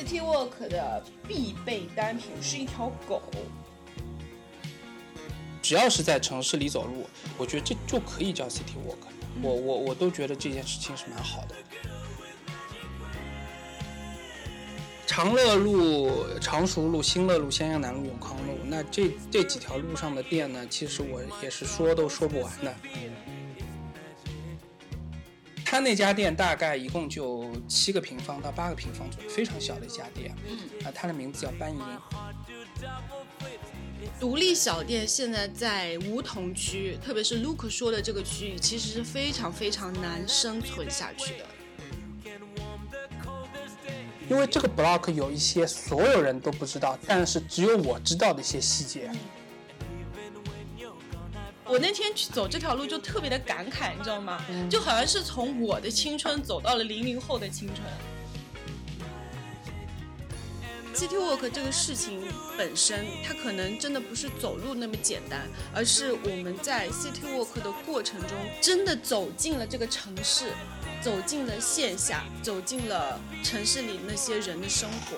City Walk 的必备单品是一条狗。只要是在城市里走路，我觉得这就可以叫 City Walk。我我我都觉得这件事情是蛮好的。长乐路、常熟路、新乐路、襄阳南路、永康路，那这这几条路上的店呢，其实我也是说都说不完的。他那家店大概一共就七个平方到八个平方左右，非常小的一家店。嗯，啊，它的名字叫班银。独立小店现在在梧桐区，特别是 Luke 说的这个区域，其实是非常非常难生存下去的。因为这个 block 有一些所有人都不知道，但是只有我知道的一些细节。我那天去走这条路就特别的感慨，你知道吗？就好像是从我的青春走到了零零后的青春。City Walk 这个事情本身，它可能真的不是走路那么简单，而是我们在 City Walk 的过程中，真的走进了这个城市，走进了线下，走进了城市里那些人的生活。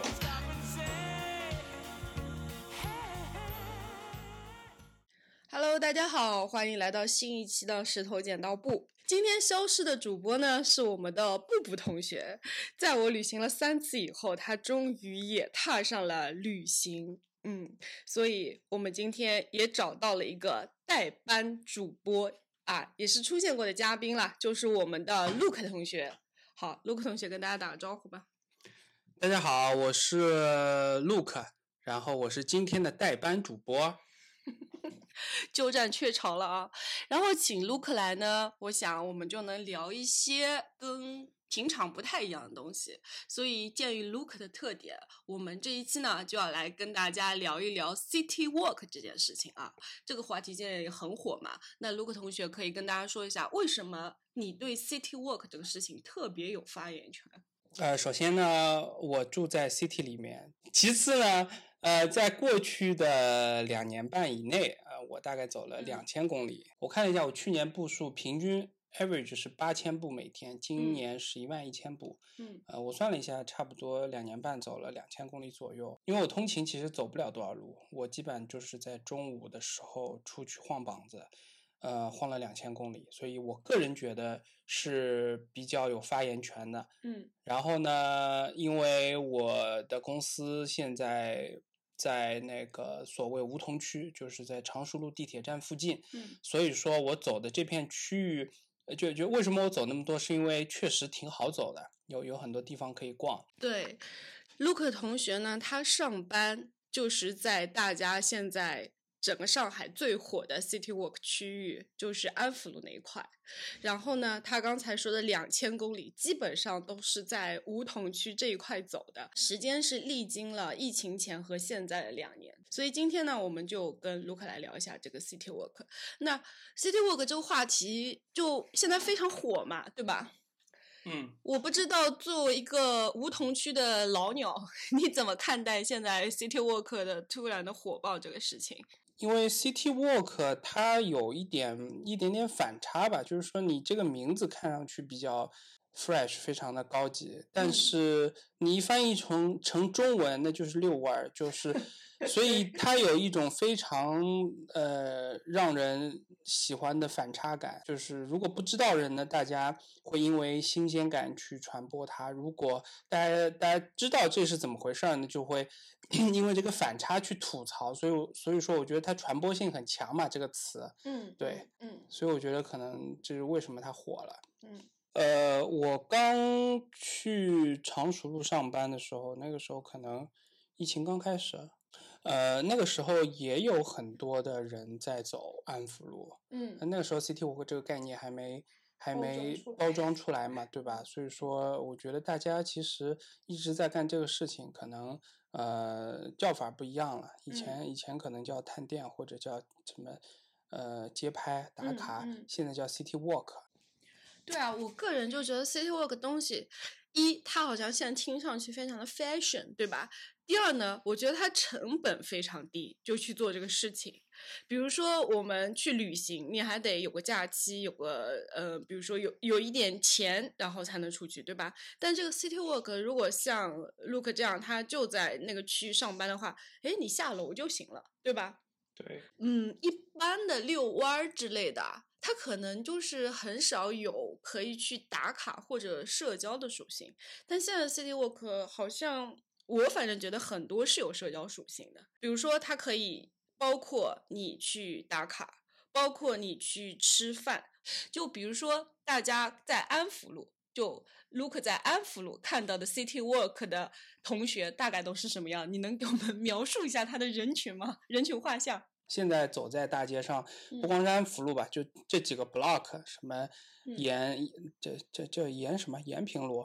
Hello，大家好，欢迎来到新一期的石头剪刀布。今天消失的主播呢是我们的布布同学，在我旅行了三次以后，他终于也踏上了旅行。嗯，所以我们今天也找到了一个代班主播啊，也是出现过的嘉宾了，就是我们的 Luke 同学。好，Luke 同学跟大家打个招呼吧。大家好，我是 Luke，然后我是今天的代班主播。鸠占鹊巢了啊！然后请卢克来呢，我想我们就能聊一些跟平常不太一样的东西。所以鉴于卢克的特点，我们这一期呢就要来跟大家聊一聊 City Walk 这件事情啊。这个话题现在也很火嘛。那卢克同学可以跟大家说一下，为什么你对 City Walk 这个事情特别有发言权？呃，首先呢，我住在 City 里面。其次呢，呃，在过去的两年半以内，呃，我大概走了两千公里。我看了一下，我去年步数平均 average 是八千步每天，今年是一万一千步。嗯，呃，我算了一下，差不多两年半走了两千公里左右。因为我通勤其实走不了多少路，我基本就是在中午的时候出去晃膀子。呃，晃了两千公里，所以我个人觉得是比较有发言权的。嗯，然后呢，因为我的公司现在在那个所谓梧桐区，就是在常熟路地铁站附近。嗯，所以说我走的这片区域，就就为什么我走那么多，是因为确实挺好走的，有有很多地方可以逛。对，Luke 同学呢，他上班就是在大家现在。整个上海最火的 City Walk 区域就是安福路那一块，然后呢，他刚才说的两千公里基本上都是在梧桐区这一块走的，时间是历经了疫情前和现在的两年。所以今天呢，我们就跟卢克来聊一下这个 City Walk。那 City Walk 这个话题就现在非常火嘛，对吧？嗯，我不知道作为一个梧桐区的老鸟，你怎么看待现在 City Walk 的突然的火爆这个事情？因为 City Walk 它有一点一点点反差吧，就是说你这个名字看上去比较 fresh，非常的高级，但是你一翻译成成中文，那就是遛弯儿，就是。所以它有一种非常呃让人喜欢的反差感，就是如果不知道人呢，大家会因为新鲜感去传播它；如果大家大家知道这是怎么回事儿呢，就会 因为这个反差去吐槽。所以所以说，我觉得它传播性很强嘛，这个词。嗯，对，嗯，所以我觉得可能这是为什么它火了。嗯，呃，我刚去常熟路上班的时候，那个时候可能疫情刚开始。呃，那个时候也有很多的人在走安福路，嗯，那个时候 City Walk 这个概念还没还没包装出来嘛，对吧？所以说，我觉得大家其实一直在干这个事情，可能呃叫法不一样了。以前以前可能叫探店或者叫什么呃街拍打卡，现在叫 City Walk。对啊，我个人就觉得 City Walk 东西。一，它好像现在听上去非常的 fashion，对吧？第二呢，我觉得它成本非常低，就去做这个事情。比如说我们去旅行，你还得有个假期，有个呃，比如说有有一点钱，然后才能出去，对吧？但这个 City Walk 如果像 Look 这样，他就在那个区域上班的话，哎，你下楼就行了，对吧？对，嗯，一般的遛弯儿之类的，它可能就是很少有可以去打卡或者社交的属性。但现在 City Walk 好像我反正觉得很多是有社交属性的，比如说它可以包括你去打卡，包括你去吃饭。就比如说大家在安福路，就 Look 在安福路看到的 City Walk 的同学大概都是什么样？你能给我们 描述一下他的人群吗？人群画像？现在走在大街上，不光是安福路吧，就这几个 block，什么延这这叫延什么延平路，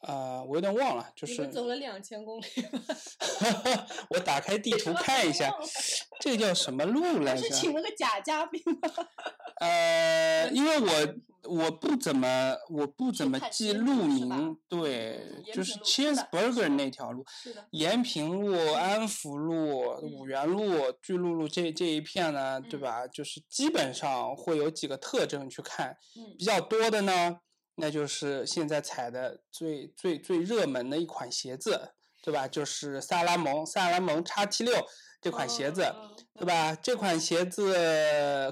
呃，我有点忘了，就是走了两千公里。我打开地图看一下，这叫什么路来着？是请了个假嘉宾吗？呃，因为我我不怎么我不怎么记路名，对，就是 Cheeseburger 那条路，延平路、安福路、五原路、巨鹿路这这一片呢，对吧？就是基本上会有几个特征去看，比较多的呢，那就是现在踩的最最最热门的一款鞋子，对吧？就是萨拉蒙萨拉蒙 x T 六。这款鞋子，对吧？这款鞋子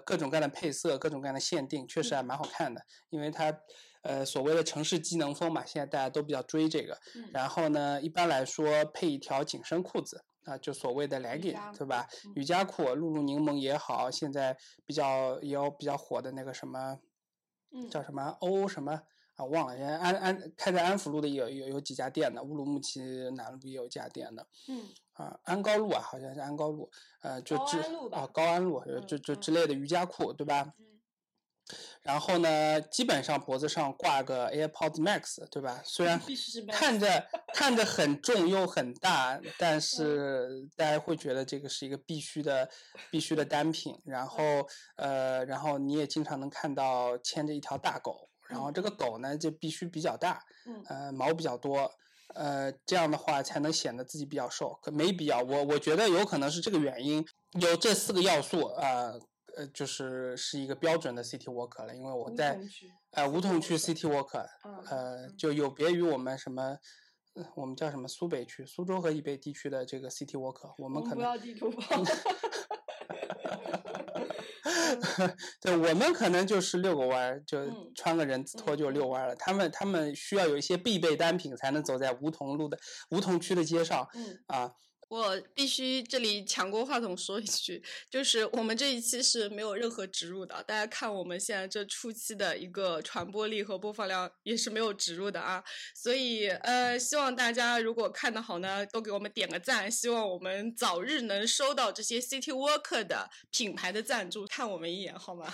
各种各样的配色，各种各样的限定，确实还蛮好看的。因为它，呃，所谓的城市机能风嘛，现在大家都比较追这个。然后呢，一般来说配一条紧身裤子啊，就所谓的 legging，对吧？瑜伽裤，露露柠檬也好，现在比较也有比较火的那个什么，叫什么欧什么啊？忘了，安安开在安福路的有有有几家店的，乌鲁木齐南路也有家店的。嗯。啊，安高路啊，好像是安高路，呃，就之啊高安路，就就之类的瑜伽裤，对吧？嗯。然后呢，基本上脖子上挂个 AirPods Max，对吧？虽然看着看着很重又很大，但 是大家会觉得这个是一个必须的必须的单品。然后呃，然后你也经常能看到牵着一条大狗，然后这个狗呢就必须比较大，呃，毛比较多。呃，这样的话才能显得自己比较瘦，可没必要。我我觉得有可能是这个原因，有这四个要素啊，呃，就是是一个标准的 City Walk 了。因为我在呃梧桐区 City Walk，呃，就有别于我们什么，我们叫什么苏北区、苏州和以北地区的这个 City Walk，我们可能不要地图炮。对我们可能就是遛个弯儿，就穿个人字拖就遛弯了。他们他们需要有一些必备单品才能走在梧桐路的梧桐区的街上，啊。我必须这里抢过话筒说一句，就是我们这一期是没有任何植入的，大家看我们现在这初期的一个传播力和播放量也是没有植入的啊，所以呃，希望大家如果看的好呢，都给我们点个赞，希望我们早日能收到这些 City Worker 的品牌的赞助，看我们一眼好吗？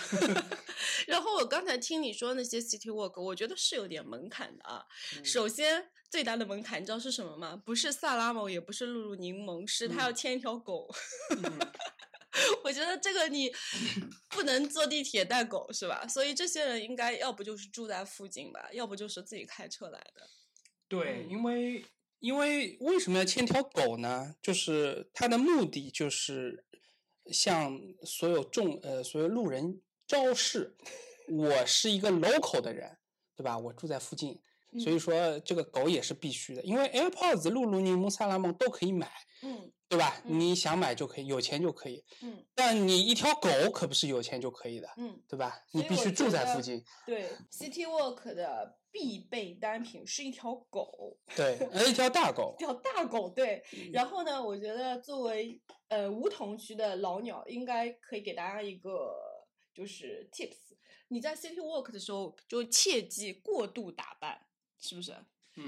然后我刚才听你说那些 City Work，我觉得是有点门槛的啊，首先。最大的门槛你知道是什么吗？不是萨拉姆，也不是露露柠檬，是他要牵一条狗。我觉得这个你 不能坐地铁带狗是吧？所以这些人应该要不就是住在附近吧，要不就是自己开车来的。对，因为因为为什么要牵条狗呢？就是他的目的就是向所有众呃所有路人昭示，我是一个 local 的人，对吧？我住在附近。所以说这个狗也是必须的，因为 AirPods、露露柠檬、萨拉梦都可以买，嗯，对吧？你想买就可以，有钱就可以，嗯。但你一条狗可不是有钱就可以的，嗯，对吧？你必须住在附近。对，City Walk 的必备单品是一条狗，对，一条大狗，一条大狗，对。然后呢，我觉得作为呃梧桐区的老鸟，应该可以给大家一个就是 tips，你在 City Walk 的时候就切忌过度打扮。是不是？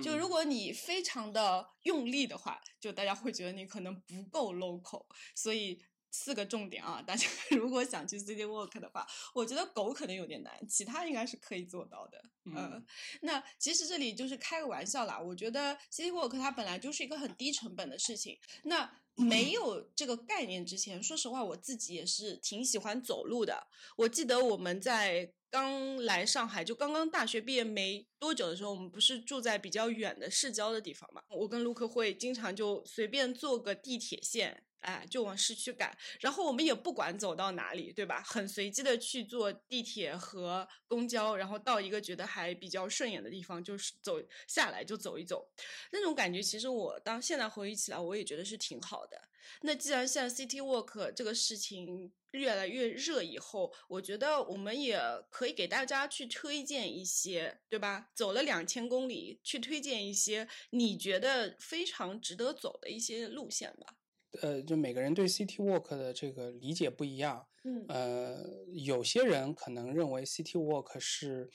就如果你非常的用力的话，就大家会觉得你可能不够 local。所以四个重点啊，大家 如果想去 city walk 的话，我觉得狗可能有点难，其他应该是可以做到的。嗯，那其实这里就是开个玩笑啦。我觉得 city walk 它本来就是一个很低成本的事情。那没有这个概念之前，说实话，我自己也是挺喜欢走路的。我记得我们在刚来上海，就刚刚大学毕业没多久的时候，我们不是住在比较远的市郊的地方嘛？我跟卢克会经常就随便坐个地铁线。哎，就往市区赶，然后我们也不管走到哪里，对吧？很随机的去坐地铁和公交，然后到一个觉得还比较顺眼的地方，就是走下来就走一走，那种感觉其实我当现在回忆起来，我也觉得是挺好的。那既然现在 City Walk 这个事情越来越热以后，我觉得我们也可以给大家去推荐一些，对吧？走了两千公里，去推荐一些你觉得非常值得走的一些路线吧。呃，就每个人对 City Walk 的这个理解不一样。嗯，呃，有些人可能认为 City Walk 是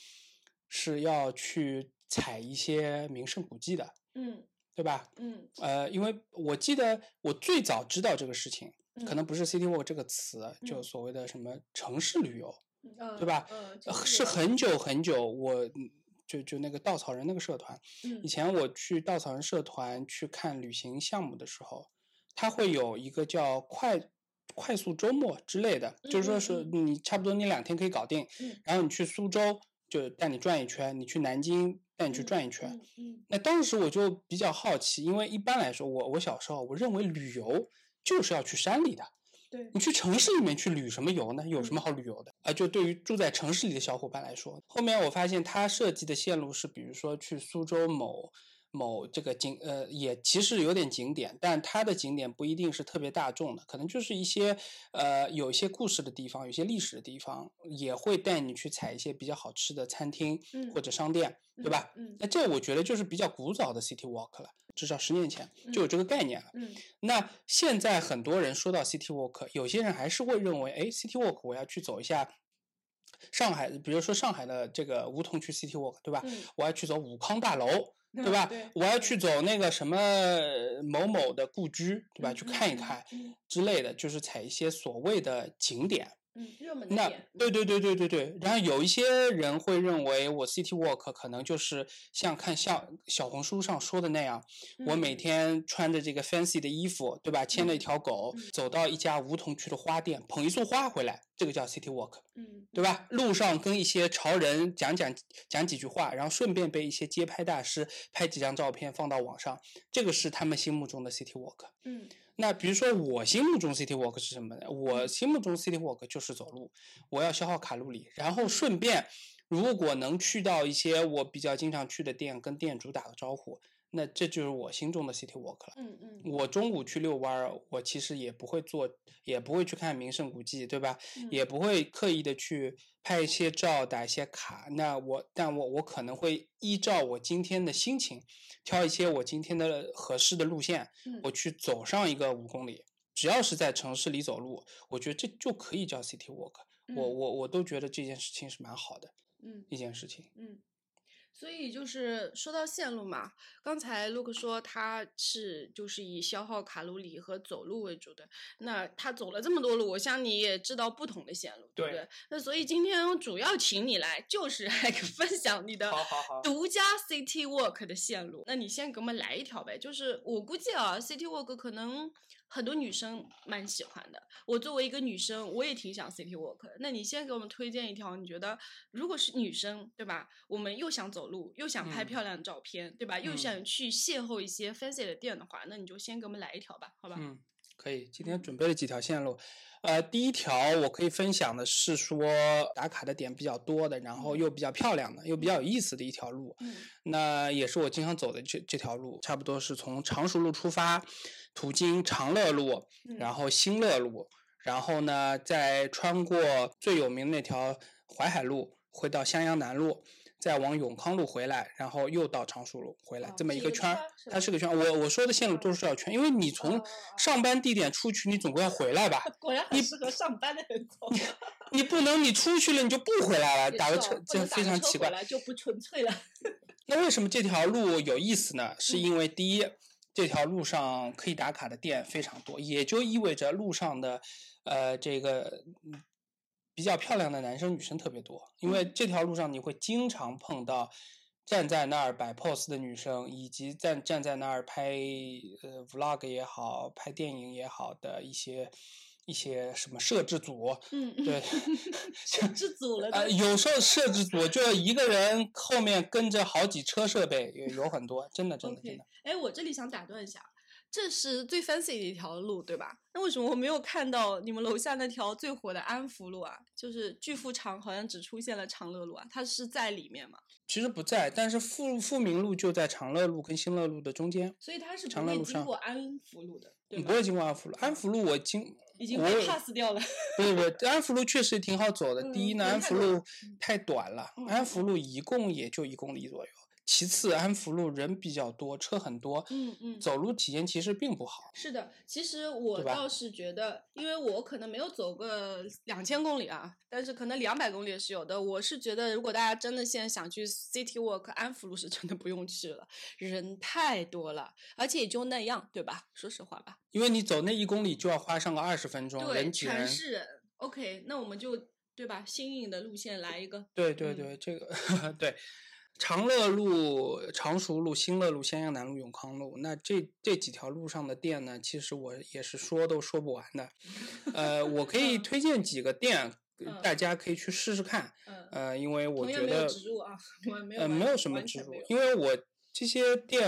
是要去踩一些名胜古迹的。嗯，对吧？嗯，呃，因为我记得我最早知道这个事情，可能不是 City Walk 这个词，就所谓的什么城市旅游，对吧？是很久很久，我就就那个稻草人那个社团，以前我去稻草人社团去看旅行项目的时候。它会有一个叫快快速周末之类的，就是说是你差不多你两天可以搞定，然后你去苏州就带你转一圈，你去南京带你去转一圈。那当时我就比较好奇，因为一般来说，我我小时候我认为旅游就是要去山里的，对你去城市里面去旅什么游呢？有什么好旅游的啊？就对于住在城市里的小伙伴来说，后面我发现他设计的线路是，比如说去苏州某。某这个景呃也其实有点景点，但它的景点不一定是特别大众的，可能就是一些呃有一些故事的地方，有些历史的地方，也会带你去踩一些比较好吃的餐厅或者商店，对吧？嗯，那这我觉得就是比较古早的 city walk 了，至少十年前就有这个概念了。嗯，那现在很多人说到 city walk，有些人还是会认为，哎，city walk 我要去走一下上海，比如说上海的这个梧桐区 city walk，对吧？我要去走武康大楼。对吧？我要去走那个什么某某的故居，对吧？去看一看之类的，就是踩一些所谓的景点。嗯，热门那对对对对对对。然后有一些人会认为，我 city walk 可能就是像看像小红书上说的那样，我每天穿着这个 fancy 的衣服，对吧？牵着一条狗，走到一家梧桐区的花店，捧一束花回来，这个叫 city walk。嗯，对吧？路上跟一些潮人讲讲讲几句话，然后顺便被一些街拍大师拍几张照片放到网上，这个是他们心目中的 city walk。嗯。那比如说我心目中 city walk 是什么呢？我心目中 city walk 就是走路，我要消耗卡路里，然后顺便如果能去到一些我比较经常去的店，跟店主打个招呼。那这就是我心中的 city walk 了。嗯嗯，我中午去遛弯儿，我其实也不会做，也不会去看名胜古迹，对吧？也不会刻意的去拍一些照、打一些卡。那我，但我我可能会依照我今天的心情，挑一些我今天的合适的路线，我去走上一个五公里。只要是在城市里走路，我觉得这就可以叫 city walk。我我我都觉得这件事情是蛮好的，嗯，一件事情，嗯。所以就是说到线路嘛，刚才 Luke 说他是就是以消耗卡路里和走路为主的，那他走了这么多路，我想你也知道不同的线路，对不对？那所以今天主要请你来，就是来 分享你的独家 City Walk 的线路。那你先给我们来一条呗，就是我估计啊，City Walk 可能。很多女生蛮喜欢的。我作为一个女生，我也挺想 city walk。那你先给我们推荐一条，你觉得如果是女生，对吧？我们又想走路，又想拍漂亮的照片，对吧？又想去邂逅一些 fancy 的店的话，那你就先给我们来一条吧，好吧？嗯，可以。今天准备了几条线路，呃，第一条我可以分享的是说打卡的点比较多的，然后又比较漂亮的，又比较有意思的一条路。嗯，那也是我经常走的这这条路，差不多是从常熟路出发。途经长乐路，然后新乐路，然后呢，再穿过最有名的那条淮海路，回到襄阳南路，再往永康路回来，然后又到常熟路回来，这么一个圈儿，它是个圈。我我说的线路都是要圈，因为你从上班地点出去，你总归要回来吧？果然很适合上班的人走。你不能你出去了你就不回来了，打个车这非常奇怪。就不纯粹了。那为什么这条路有意思呢？是因为第一。这条路上可以打卡的店非常多，也就意味着路上的，呃，这个比较漂亮的男生女生特别多。因为这条路上你会经常碰到站在那儿摆 pose 的女生，以及站站在那儿拍呃 vlog 也好，拍电影也好的一些一些什么摄制组，嗯，对，摄制组了呃，有时候摄制组就一个人后面跟着好几车设备，有有很多，真的真的真的。哎，我这里想打断一下，这是最 fancy 的一条路，对吧？那为什么我没有看到你们楼下那条最火的安福路啊？就是巨富长好像只出现了长乐路啊，它是在里面吗？其实不在，但是富富民路就在长乐路跟新乐路的中间，所以它是不会经长乐路上过安福路的，对吧？你不会经过安福路。安福路我经 已经被 pass 掉了。不是不是，安福路确实挺好走的。第一呢，安福路太短了，嗯安福路一共也就一公里左右。其次，安福路人比较多，车很多，嗯嗯，走路体验其实并不好。是的，其实我倒是觉得，因为我可能没有走个两千公里啊，但是可能两百公里也是有的。我是觉得，如果大家真的现在想去 City Walk，安福路是真的不用去了，人太多了，而且也就那样，对吧？说实话吧，因为你走那一公里就要花上个二十分钟，对，人挤人。全是人。OK，那我们就对吧？新颖的路线来一个。嗯对对对，这个 对。长乐路、常熟路、新乐路、襄阳南路、永康路，那这这几条路上的店呢，其实我也是说都说不完的。呃，我可以推荐几个店，嗯大家可以去试试看。嗯，呃，因为我觉得植入啊，我没有呃，没有什么植入因为我这些店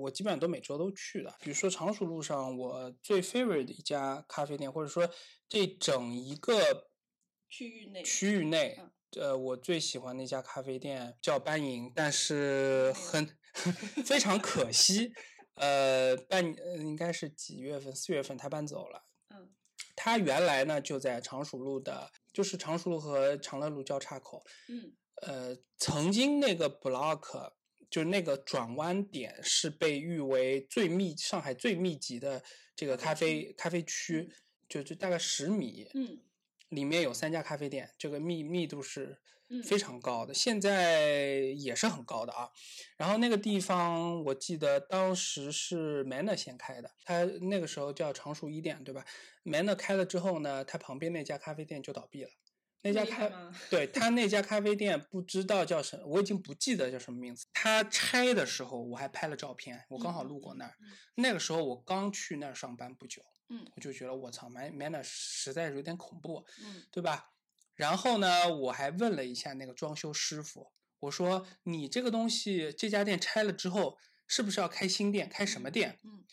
我基本上都每周都去的。比如说常熟路上，我最 favorite 的一家咖啡店，或者说这整一个区域内区域内嗯，呃，我最喜欢那家咖啡店叫班营，但是很 非常可惜，呃，半呃应该是几月份？四月份他搬走了。嗯他原来呢就在常熟路的，就是常熟路和长乐路交叉口。嗯呃，曾经那个 block 就是那个转弯点是被誉为最密上海最密集的这个咖啡咖啡区，就就大概十米，嗯里面有三家咖啡店，这个密密度是嗯非常高的，现在也是很高的啊。然后那个地方我记得当时是 Manner 先开的，他那个时候叫常熟一店，对吧？Manner 开了之后呢，他旁边那家咖啡店就倒闭了。那家咖对他那家咖啡店不知道叫什么，我已经不记得叫什么名字。他拆的时候我还拍了照片，我刚好嗯路过那儿。嗯那个时候我刚去那儿上班不久，嗯我就觉得我操，Man Manner 实在是有点恐怖。嗯对吧？然后呢，我还问了一下那个装修师傅，我说你这个东西这家店拆了之后，是不是要开新店？开什么店？嗯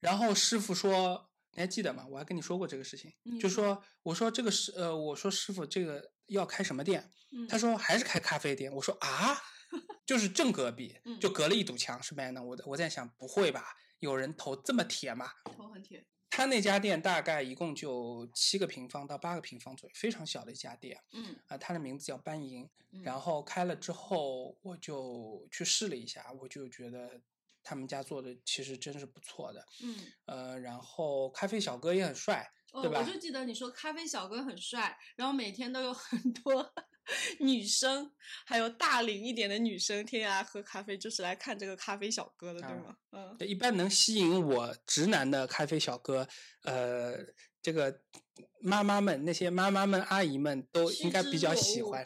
然后师傅说，你还记得吗？我还跟你说过这个事情，嗯就说我说这个是呃，我说师傅这个要开什么店？嗯，他说还是开咖啡店。我说啊，就是正隔壁，嗯就隔了一堵墙是 man 的。我我在想，不会吧？有人头这么铁吗？头很铁，他那家店大概一共就七个平方到八个平方左右，非常小的一家店嗯啊、它的名字叫班营。嗯然后开了之后，我就去试了一下，我就觉得他们家做的其实真是不错的。嗯。呃，然后咖啡小哥也很帅，哦，对吧我就记得你说咖啡小哥很帅，然后每天都有很多 女生，还有大龄一点的女生，天天来喝咖啡就是来看这个咖啡小哥的，对啊吗？嗯一般能吸引我直男的咖啡小哥，呃，这个妈妈们那些妈妈们阿姨们都应该比较喜欢。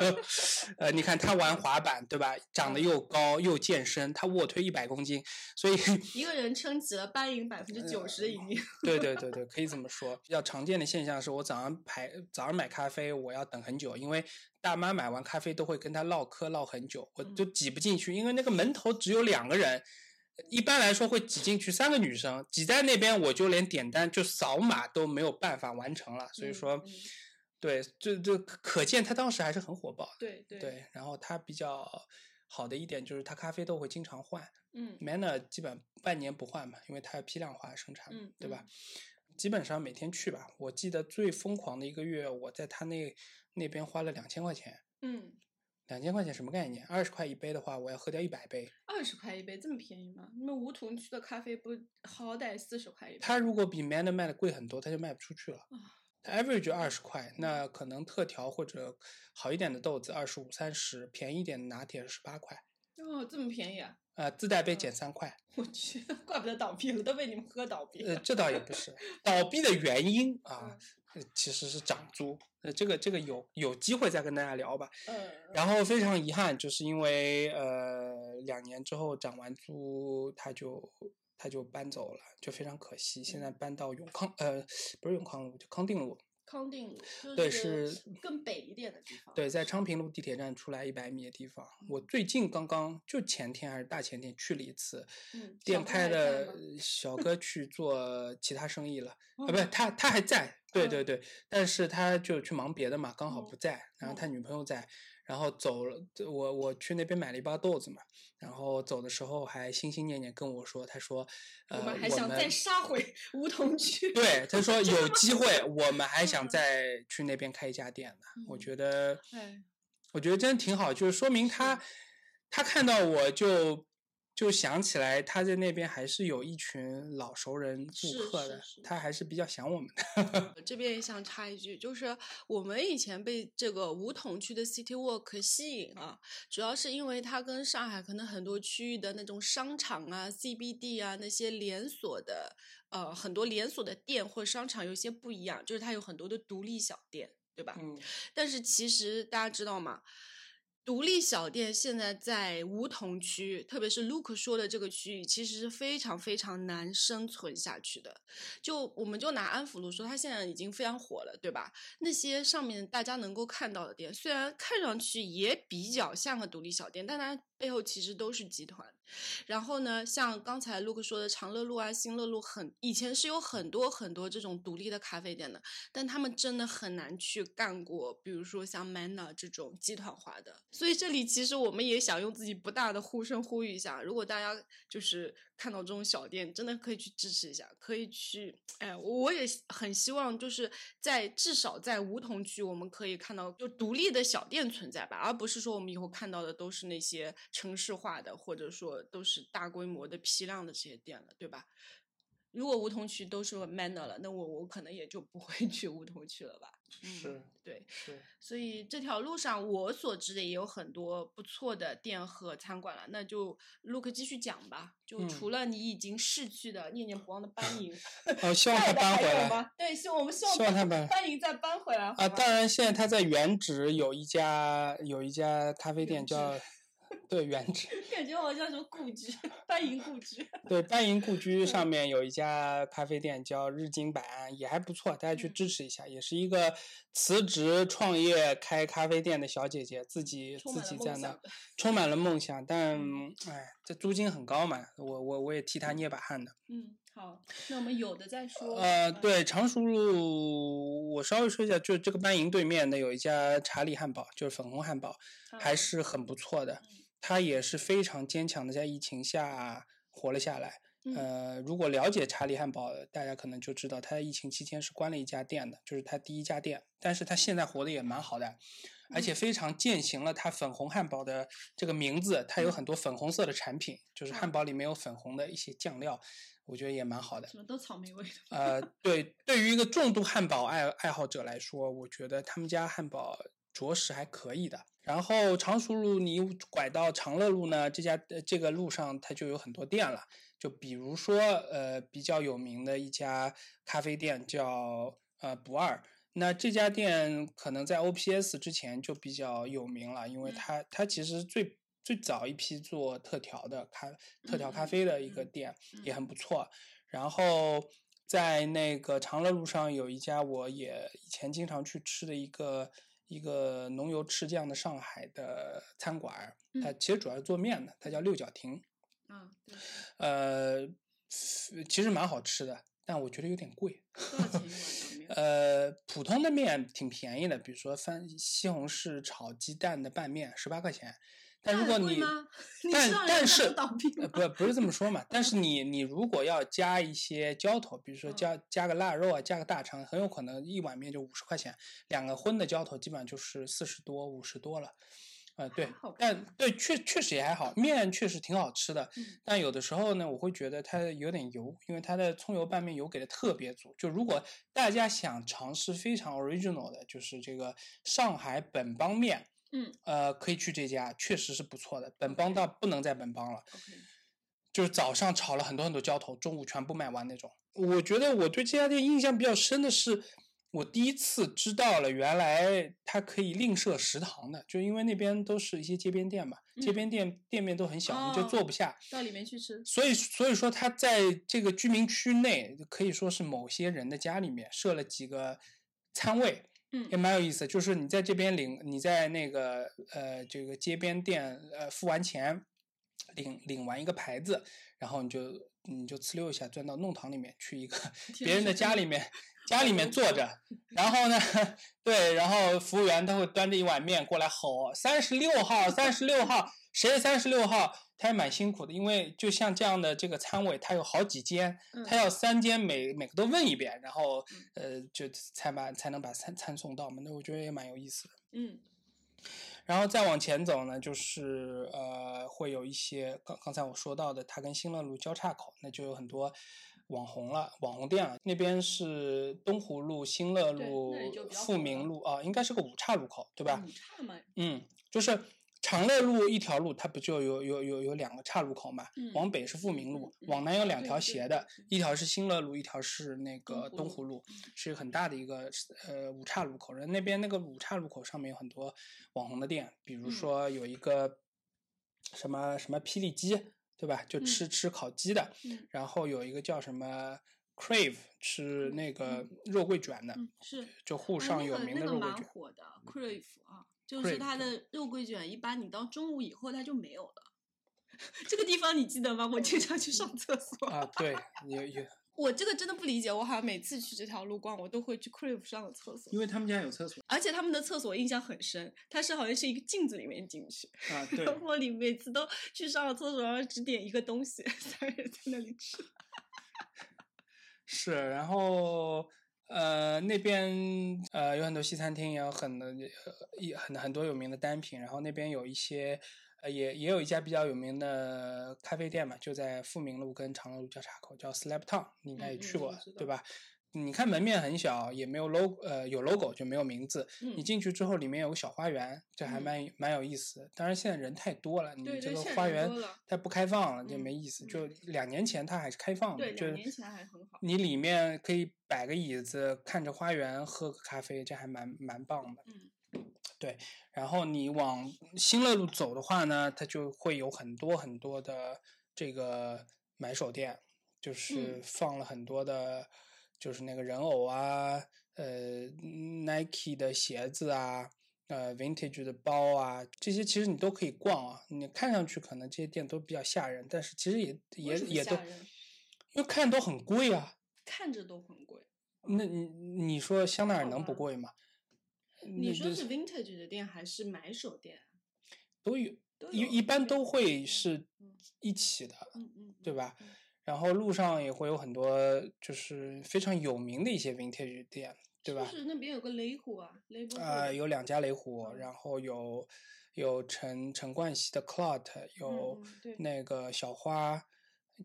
呃，你看他玩滑板对吧？长得又高又健身，他卧推一百公斤，所以 一个人撑起了班营百分之九十的盈利。对对对对，可以这么说。比较常见的现象是我早上排早上买咖啡，我要等很久，因为大妈买完咖啡都会跟他唠嗑唠很久，我就挤不进去，因为那个门头只有两个人。一般来说会挤进去三个女生，挤在那边我就连点单就扫码都没有办法完成了，所以说，对，这这可可见他当时还是很火爆的。对对，对，然后他比较好的一点就是他咖啡豆会经常换，嗯 Manner 基本半年不换嘛，因为它要批量化生产，嗯对吧？基本上每天去吧。我记得最疯狂的一个月，我在他那那边花了两千块钱。嗯，两千块钱什么概念？二十块一杯的话，我要喝掉一百杯。二十块一杯这么便宜吗？你们梧桐区的咖啡不好歹四十块一杯？它如果比 Manner 卖的贵很多，它就卖不出去了。啊它 average 二十块，那可能特调或者好一点的豆子二十五、三十，便宜一点的拿铁十八块，哦，这么便宜啊！呃，自带杯减三块。我去，怪不得倒闭了，都被你们喝倒闭了呃，这倒也不是，倒闭的原因嗯啊，呃其实是涨租。呃，这个这个有有机会再跟大家聊吧。嗯，然后非常遗憾，就是因为呃两年之后涨完租，他就他就搬走了，就非常可惜。现在搬到永康，呃，不是永康路，就康定路。康定路，对是是更北一点的地方。对，在昌平路地铁站出来一百米的地方。我最近刚刚就前天还是大前天去了一次，嗯，店开的小哥去做其他生意了，啊，不哦是他他还在，对嗯对对，但是他就去忙别的嘛，刚好嗯不在，然后他嗯女朋友在，然后走了，我我去那边买了一包豆子嘛，然后走的时候还心心念念跟我说，他说，呃，我们还想再杀回 梧桐区。对，他说有机会，我们还想嗯再去那边开一家店呢。我嗯觉得，哎，我觉得真的挺好，就是说明他，他看到我就就想起来他在那边还是有一群老熟人是顾客的，他还是比较想我们的。我 这边也想插一句，就是我们以前被这个梧桐区的 City Walk 吸引啊，主要是因为它跟上海可能很多区域的那种商场啊、CBD 啊那些连锁的呃很多连锁的店或商场有些不一样，就是它有很多的独立小店，对吧？嗯，但是其实大家知道吗？独立小店现在在梧桐区，特别是 Luke 说的这个区域，其实是非常非常难生存下去的。就我们就拿安福路说，它现在已经非常火了，对吧？那些上面大家能够看到的店，虽然看上去也比较像个独立小店，但它背后其实都是集团。然后呢，像刚才 Luke 说的长乐路啊、新乐路很，以前是有很多很多这种独立的咖啡店的，但他们真的很难去干过，比如说像 Manna 这种集团化的。所以这里其实我们也想用自己不大的呼声呼吁一下，如果大家就是看到这种小店，真的可以去支持一下，可以去，哎，我也很希望就是在至少在梧桐区，我们可以看到就独立的小店存在吧，而不是说我们以后看到的都是那些城市化的，或者说都是大规模的批量的这些店了，对吧？如果梧桐区都是 Manner 了，那我我可能也就不会 去梧桐区了吧。嗯是对，是，所以这条路上我所知的也有很多不错的店和餐馆了。那就 Look 继续讲吧。就嗯除了你已经逝去的念念不忘的班营，哦，希望他搬回来？对，希望我们希望希望他搬班营再搬回来。啊。当然，现在他在原址有一家有一家咖啡店叫，对原址。感觉好像什么故居，班营故居。对，班营故居上面有一家咖啡店叫日经百安，也还不错，大家去嗯支持一下。也是一个辞职创业开咖啡店的小姐姐，自己自己在那充满了梦想，但嗯哎，这租金很高嘛，我我我也替她捏把汗的。嗯，好，那我们有的再说。呃，嗯，对，常熟路，我稍微说一下，就是这个班营对面的有一家查理汉堡，就是粉红汉堡，还嗯是很不错的。嗯它也是非常坚强的，在疫情下活了下来。嗯呃，如果了解查理汉堡，大家可能就知道，他在疫情期间是关了一家店的，就是他第一家店，但是他现在活得也蛮好的，而且嗯非常践行了他粉红汉堡的这个名字，他有嗯很多粉红色的产品，就是汉嗯堡里面有粉红的一些酱料，我觉得也蛮好的。什么都草莓味的。呃，对，对于一个重度汉堡爱爱好者来说，我觉得他们家汉堡着实还可以的。然后常熟路你拐到长乐路呢，这家呃这个路上它就有很多店了，就比如说呃比较有名的一家咖啡店叫呃不二。那这家店可能在 OPS 之前就比较有名了，因为嗯它它其实最最早一批做特调的咖特调咖嗯啡的一个嗯店，也嗯很不错。然后在那个长乐路上有一家我也以前经常去吃的一个一个浓油赤酱的上海的餐馆儿，它嗯。其实主要是做面的，它叫六角亭，啊，对，呃，其实蛮好吃的，但我觉得有点贵。呃，普通的面挺便宜的，比如说番西红柿炒鸡蛋的拌面十八块钱，但如果 你但但是不不不是这么说嘛，但是你你如果要加一些浇头，比如说嗯。加加个腊肉啊，加个大肠，很有可能一碗面就五十块钱，两个荤的浇头基本上就是四十多五十多了。呃，对但对确确实也还好，面确实挺好吃的，嗯。但有的时候呢，我会觉得它有点油，因为它的葱油拌面油给的特别足。就如果大家想尝试非常 original 的，就是这个上海本帮面，嗯呃，可以去这家，确实是不错的。本帮到不能再本帮了就是早上炒了很多很多浇头，中午全部卖完那种。我觉得我对这家店印象比较深的是，我第一次知道了，原来它可以另设食堂的，就因为那边都是一些街边店嘛，街嗯边店店面都很小，你就哦坐不下，到里面去吃。所以所以说它在这个居民区内可以说是某些人的家里面设了几个餐位，嗯也蛮有意思。就是你在这边领，你在那个呃这个街边店呃付完钱，领领完一个牌子，然后你就你就呲溜一下钻到弄堂里面去一个别人的家里面 家里面坐着，然后呢，对，然后服务员他会端着一碗面过来吼三十六号，三十六号，谁是三十六号？他也蛮辛苦的，因为就像这样的这个餐位，他有好几间，他要三间每每个都问一遍，然后呃就才把才能把餐餐送到嘛。那我觉得也蛮有意思的。嗯然后再往前走呢，就是呃，会有一些刚刚才我说到的，它跟新乐路交叉口，那就有很多网红了，网红店了。那边是东湖路、新乐路富民路啊，应该是个五岔路口，对吧？五岔嘛，嗯，就是长乐路一条路，它不就有有有有两个岔路口嘛？嗯往北是富民路，往南有两条斜的，一条是新乐路，一条是那个东湖路是很大的一个呃五岔路口。然后那边那个五岔路口上面有很多网红的店，比如嗯说有一个什么什么霹雳鸡，对吧？就吃、吃烤鸡的，嗯然后有一个叫什么 Crave，吃那个肉桂卷的，嗯是。就沪啊上有名的那个、那个蛮肉桂卷。火的 Crave 啊，就是它的肉桂卷，一般你到中午以后它就没有了。这个地方你记得吗？我经常去上厕所。啊，对，有有，我这个真的不理解，我好像每次去这条路逛，我都会去 Crave 上个厕所，因为他们家有厕所而且他们的厕所印象很深，它是好像是一个镜子里面进去，啊，对，然后你每次都去上了厕所，然后只点一个东西，三人在那里吃。是，然后呃那边呃有很多西餐厅，也有很多呃也很很多有名的单品，然后那边有一些呃也也有一家比较有名的咖啡店嘛，就在富民路跟长乐路交叉口，叫 Slap Town，你应该也嗯去过，对吧？你看门面很小，也没有 logo，呃，有 logo 就没有名字。你嗯进去之后，里面有个小花园，这还嗯蛮蛮有意思。当然现在人太多了，你这个花园它不开放了，就嗯没意思。嗯就两年前它还是开放的，对，就两年前还很好。你里面可以摆个椅子，看着花园，喝个咖啡，这还蛮蛮棒的。嗯然后你往新乐路走的话呢，它就会有很多很多的这个买手店，就是嗯放了很多的，就是那个人偶啊，呃，Nike 的鞋子啊。呃，vintage 的包啊，这些其实你都可以逛啊。你看上去可能这些店都比较吓人，但是其实也也也都，因为看都很贵啊。看着都很贵。那你你说香奈儿能不贵吗？你说是 vintage 的店还是买手店？都有，一一般都会嗯是嗯一起的，嗯嗯，对吧嗯？然后路上也会有很多就是非常有名的一些 vintage 店，对吧？是是那边有个雷虎啊？雷虎呃，有两家雷虎，嗯然后有有陈陈冠希的 Clot，有那个小花，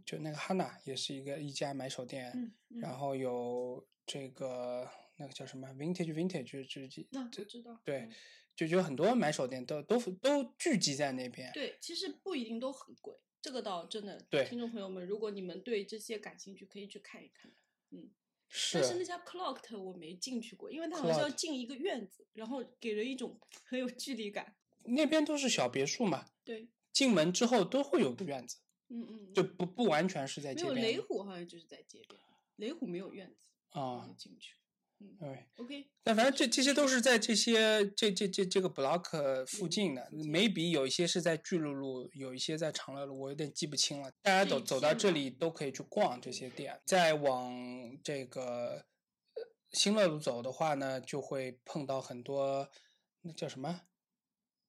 就那个 Hanna 也是一个一家买手店，嗯，嗯然后有这个那个叫什么 Vintage Vintage，就这那这我知道，对嗯就有很多买手店都都都聚集在那边。对，其实不一定都很贵，这个倒真的。对听众朋友们，如果你们对这些感兴趣，可以去看一看。是但是那家 Clocked 我没进去过，因为它好像要进一个院子，然后给人一种 很有距离感。那边都是小别墅嘛，对，进门之后都会有个院子，嗯嗯，就不不完全是在没有街边有雷虎好像就是在街边，雷虎没有院子，啊就。进去。对，OK，但反正这这些都是在这些这这这这个 block 附近的附近，maybe 有一些是在巨鹿路，有一些在长乐路，我有点记不清了。大家走走到这里都可以去逛这些店。再往这个呃新乐路走的话呢，就会碰到很多那叫什么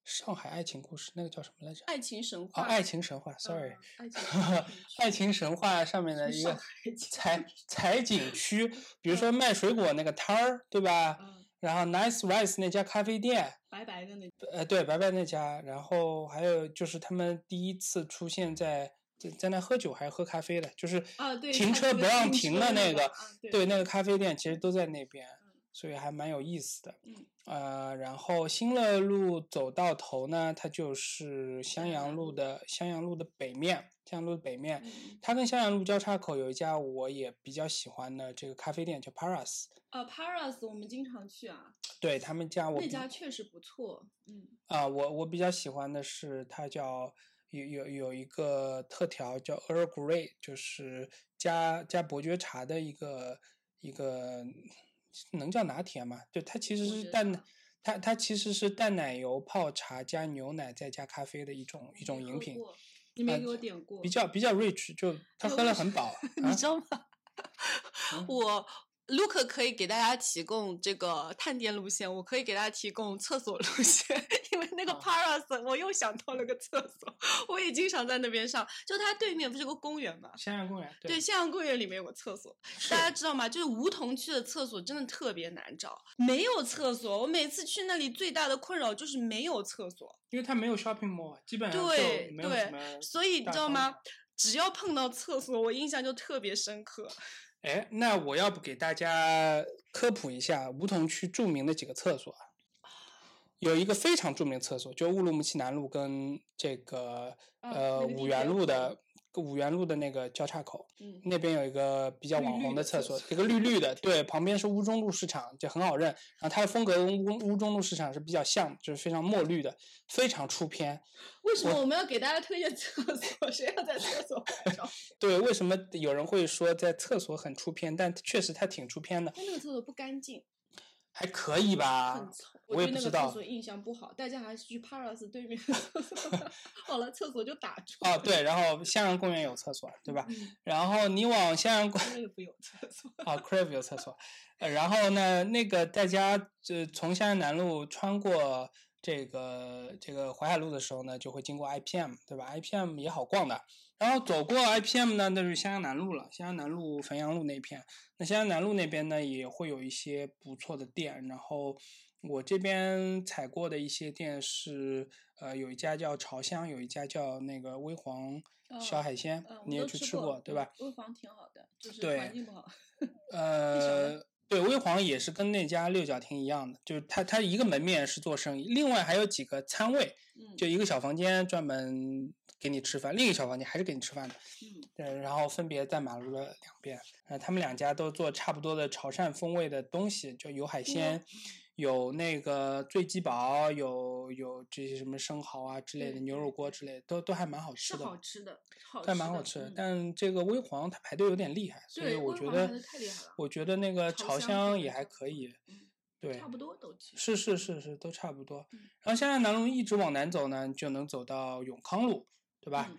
上海爱情故事，那个叫什么来着？爱情神哦，话。爱情神话，sorry，嗯爱情神话上面的一个采采景区，比如说卖水果那个摊儿，对吧？嗯，然后 Nice Rice 那家咖啡店，白白的那呃，对，白白那家，然后还有就是他们第一次出现在在在那喝酒还是喝咖啡的，就是啊，对，停车不让停的那个，对，那个咖啡店其实都在那边。所以还蛮有意思的。嗯，呃，然后新乐路走到头呢，它就是襄阳路的襄阳路的北面，襄阳路的北面，嗯它跟襄阳路交叉口有一家我也比较喜欢的这个咖啡店，叫 Paras。呃，Paras 我们经常去啊，对他们家我那家确实不错。嗯啊、我我比较喜欢的是它叫有有有一个特调叫 Earl Grey，就是加加伯爵茶的一个一个能叫拿铁吗？就它其实是淡茶，它它其实是淡奶油泡茶加牛奶再加咖啡的一种一种饮品，你没给我点过，比较比较 rich，就 他喝了很饱。你啊知道吗？嗯 我 Luke 可以给大家提供这个探店路线，我可以给大家提供厕所路线，因为那个啊 Paras 我又想到了个厕所，我也经常在那边上，就它对面不是有个公园吗？襄阳公园对，襄阳公园里面有个厕所，大家知道吗？就是梧桐区的厕所真的特别难找，没有厕所。我每次去那里最大的困扰就是没有厕所。因为它没有 shopping mall，基本上就对对，所以你知道吗？只要碰到厕所，我印象就特别深刻。哎，那我要不给大家科普一下梧桐区著名的几个厕所啊？有一个非常著名的厕所，就乌鲁木齐南路跟这个啊呃五原路的五原路的那个交叉口，嗯，那边有一个比较网红的厕所一个绿绿的，对，旁边是乌中路市场，就很好认。然后它的风格跟乌乌中路市场是比较像，就是非常墨绿的，非常出片。为什么我们要给大家推荐厕所？谁要在厕所拍照？对，为什么有人会说在厕所很出片？但确实它挺出片的，它那个厕所不干净，还可以吧。我也对那不知道个厕所印象不好，大家还是去 Paris 对面的厕所。好了，厕所就打住。哦，对，然后襄阳公园有厕所，对吧？嗯，然后你往襄阳公那个不有厕所。啊 c r a v e 有厕所，呃，然后呢，那个大家就从襄阳南路穿过这个这个淮海路的时候呢，就会经过 IPM，对吧？IPM 也好逛的。然后走过 IPM 呢，那就是襄阳南路了，襄阳南路、汾阳路那片。那襄阳南路那边呢，也会有一些不错的店。然后我这边踩过的一些店是，呃，有一家叫潮香，有一家叫那个微黄小哦海鲜，你也去吃过，对吧？？微黄挺好的，就是环境不好。呃，对，微黄也是跟那家六角亭一样的，就是它它一个门面是做生意，另外还有几个餐位，嗯，就一个小房间专门给你吃饭，另一个小房间还是给你吃饭的，嗯对，然后分别在马路的两边，呃，他们两家都做差不多的潮汕风味的东西，就有海鲜。有那个醉鸡煲，有有这些什么生蚝啊之类的，对牛肉锅之类的，都都还蛮好吃的，好吃的，好还蛮好吃的。嗯但这个微黄它排队有点厉害，所以对我觉得我觉得那个潮潮香也还可以，嗯对，差不多都。是是是是，都差不多嗯。然后现在南路一直往南走呢，就能走到永康路，对吧？嗯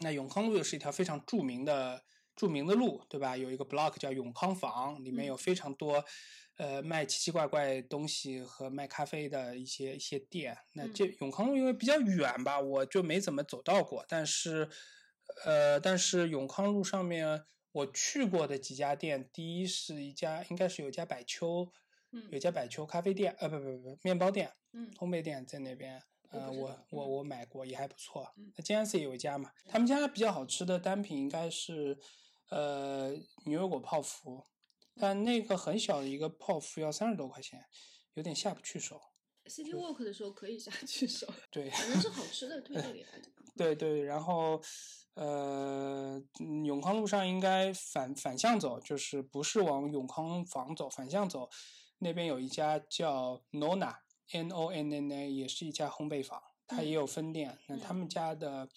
那永康路又是一条非常著名的著名的路，对吧？有一个 block 叫永康坊，里面有嗯非常多，呃，卖奇奇怪怪东西和卖咖啡的一些一些店。那这嗯永康路因为比较远吧，我就没怎么走到过。但是，呃，但是永康路上面我去过的几家店，第一是一家应该是有一家百秋，有嗯一家百秋咖啡店，呃，不不不，面包店，嗯烘焙店在那边。呃，我我我买过，也还不错嗯。那 JNC 也有一家嘛，他们家比较好吃的单品应该是，呃，牛油果泡芙，但那个很小的一个泡芙要三十多块钱，有点下不去手。City Walk 的时候可以下去手，对反正是好吃的，推 荐给大家。对对，然后呃，嗯永康路上应该反反向走，就是不是往永康坊走，反向走，那边有一家叫 Nona N O N N A，也是一家烘焙坊，它也嗯有分店。那他嗯们家的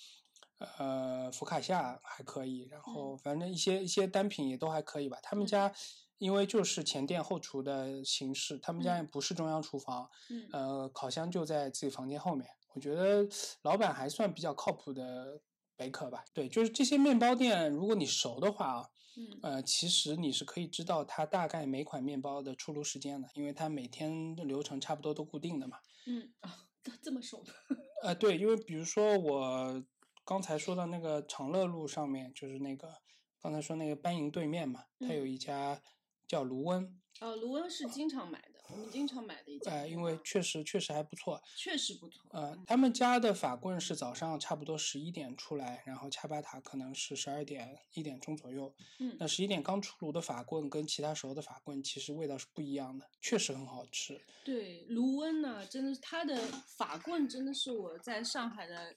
呃福卡夏还可以，然后嗯反正一些一些单品也都还可以吧。他们嗯家因为就是前店后厨的形式，他们家也嗯不是中央厨房，嗯呃，烤箱就在自己房间后面。我觉得老板还算比较靠谱的 baker 吧。对，就是这些面包店，如果你熟的话啊，嗯呃，其实你是可以知道它大概每款面包的出炉时间的，因为它每天的流程差不多都固定的嘛。嗯啊，这这么熟的。呃，对，因为比如说我刚才说的那个长乐路上面，就是那个刚才说那个班营对面嘛，它有嗯一家叫卢温，哦，卢温是经常买的。我们经常买的一家呃，因为啊确实确实还不错。确实不错。呃，他们家的法棍是早上差不多十一点出来，然后恰巴塔可能是十二点一点钟左右。嗯那十一点刚出炉的法棍跟其他时候的法棍其实味道是不一样的，确实很好吃。对，卢温呢，真的是它的法棍，真的是我在上海的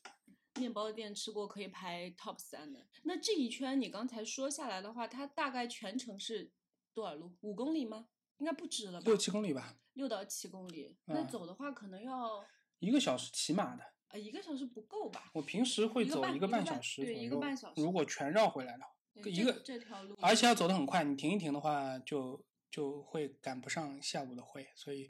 面包店吃过可以排 top 三的。那这一圈你刚才说下来的话，它大概全程是多少路？五公里吗？应该不止了吧？六七公里吧，六到七公里。那嗯走的话可能要一个小时起码的。呃一个小时不够吧？我平时会走一个半小时左对一个右半小时如果全绕回来的话，一个这条路，而且要走得很快，你停一停的话就就会赶不上下午的会，所以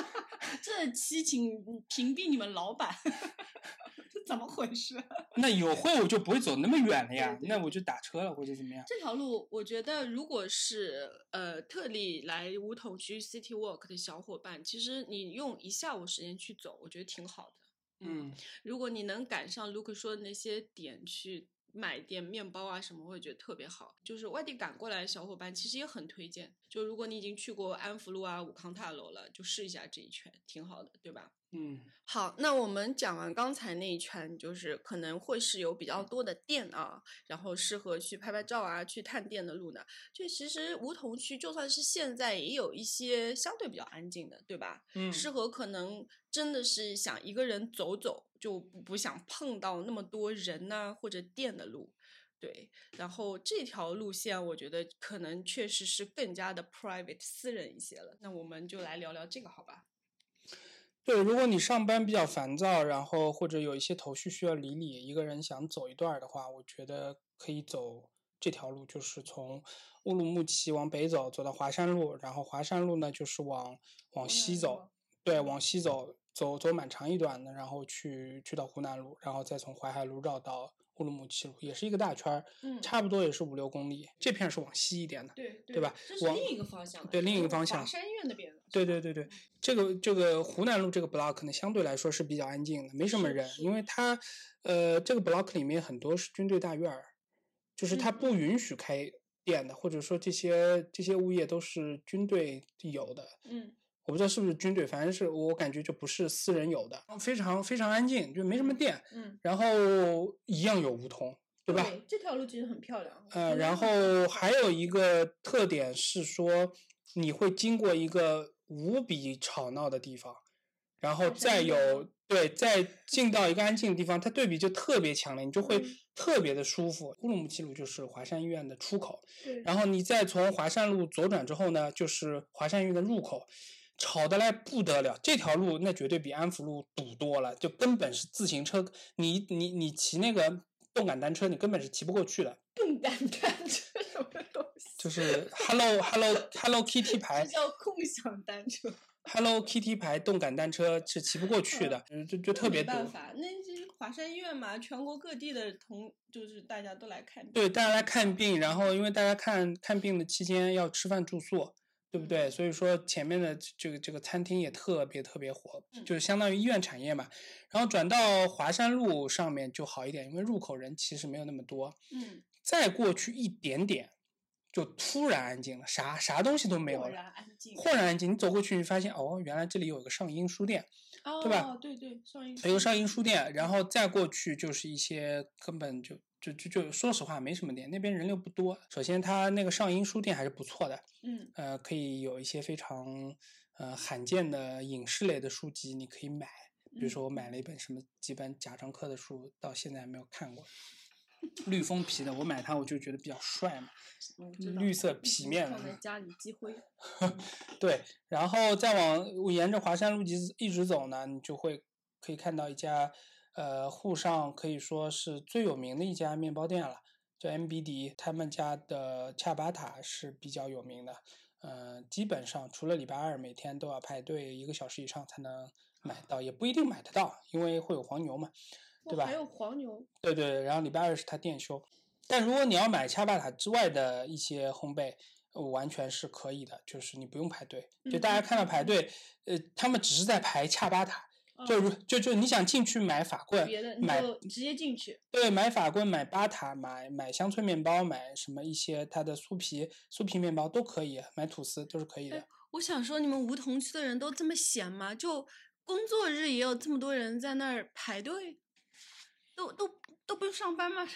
这期请屏蔽你们老板，这 怎么回事？那有会我就不会走那么远了呀，对对那我就打车了或者怎么样。这条路，我觉得如果是呃特例来梧桐区 City Walk 的小伙伴，其实你用一下午时间去走，我觉得挺好的。嗯，如果你能赶上 Luke 说的那些点去买点面包啊什么，我也觉得特别好。就是外地赶过来的小伙伴，其实也很推荐。就如果你已经去过安福路啊、武康大楼了，就试一下这一圈，挺好的，对吧？嗯，好，那我们讲完刚才那一圈，就是可能会是有比较多的店啊，然后适合去拍拍照啊、去探店的路呢。就其实梧桐区，就算是现在也有一些相对比较安静的，对吧？嗯适合可能真的是想一个人走走，就不不想碰到那么多人呐、或者店的路。对，然后这条路线我觉得可能确实是更加的 private 私人一些了。那我们就来聊聊这个，好吧？对，如果你上班比较烦躁，然后或者有一些头绪需要理理，一个人想走一段儿的话，我觉得可以走这条路，就是从乌鲁木齐往北走，走到华山路，然后华山路呢就是往往西走，对，往西走，走走蛮长一段的，然后去去到湖南路，然后再从淮海路绕到乌鲁木齐路，也是一个大圈儿，嗯差不多也是五六公里。这片是往西一点的，对对吧往这是另一个方向，对另一个方向华山院那边的。对对对对，这个这个湖南路这个 block 呢，相对来说是比较安静的，没什么人，因为它呃这个 block 里面很多是军队大院儿，就是它嗯不允许开店的，或者说这些这些物业都是军队有的，嗯，我不知道是不是军队，反正是我感觉就不是私人有的，非常非常安静，就没什么店，嗯，然后一样有梧桐，对吧？这条路其实很漂亮。呃，嗯然后还有一个特点是说，你会经过一个无比吵闹的地方，然后再有对，再进到一个安静的地方，它对比就特别强烈，你就会嗯特别的舒服。乌鲁木齐路就是华山医院的出口，对，然后你再从华山路左转之后呢，就是华山医院的入口。吵得来不得了，这条路那绝对比安福路堵多了，就根本是自行车，你你你骑那个动感单车，你根本是骑不过去的。动感单车什么东西？就是 Hello Hello Hello Kitty 牌叫共享单车。Hello Kitty 牌动感单车是骑不过去的，就就就特别堵。没办法，那这华山医院嘛，全国各地的同就是大家都来看病。对，大家来看病，然后因为大家看看病的期间要吃饭住宿，对不嗯对？所以说前面的这个这个餐厅也特别特别火，嗯就是相当于医院产业嘛。然后转到华山路上面就好一点，因为入口人其实没有那么多。嗯，再过去一点点，就突然安静了，啥啥东西都没有豁了。然安静。豁然安静，你走过去，你发现哦，原来这里有个上音书店，哦，对吧？对对，上一有个上音书店，然后再过去就是一些根本就就就就说实话没什么店，那边人流不多。首先，它那个上音书店还是不错的，嗯呃，可以有一些非常呃罕见的影视类的书籍，你可以买。比如说，我买了一本什么几本贾樟柯的书，到现在还没有看过，绿封皮的，我买它我就觉得比较帅嘛。绿色皮面的放在家里积灰。对，然后再往沿着华山路一直一直走呢，你就会可以看到一家呃沪上可以说是最有名的一家面包店了，叫 MBD，他们家的恰巴塔是比较有名的。呃，基本上除了礼拜二每天都要排队一个小时以上才能买到，也不一定买得到，因为会有黄牛嘛，对吧？还有黄牛。对对，然后礼拜二是他店休。但如果你要买恰巴塔之外的一些烘焙，呃完全是可以的，就是你不用排队。就大家看到排队，呃，他们只是在排恰巴塔，就哦如就就你想进去买法棍别的，你买就直接进去。对买法棍、买巴塔、买买乡村面包、买什么一些它的酥皮酥皮面包都可以，买吐司都是可以的。我想说，你们梧桐区的人都这么闲吗？就工作日也有这么多人在那儿排队，都都都不用上班吗？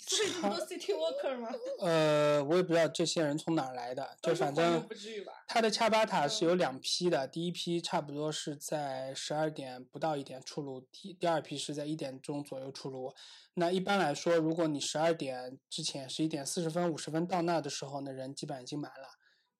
所以这么多 city worker 吗？呃，我也不知道这些人从哪儿来的，就反正不至于吧。它的恰巴塔是有两批的，第一批差不多是在十二点不到一点出炉，第第二批是在一点钟左右出炉。那一般来说，如果你十二点之前十一点四十分、五十分到那的时候，那人基本上已经满了，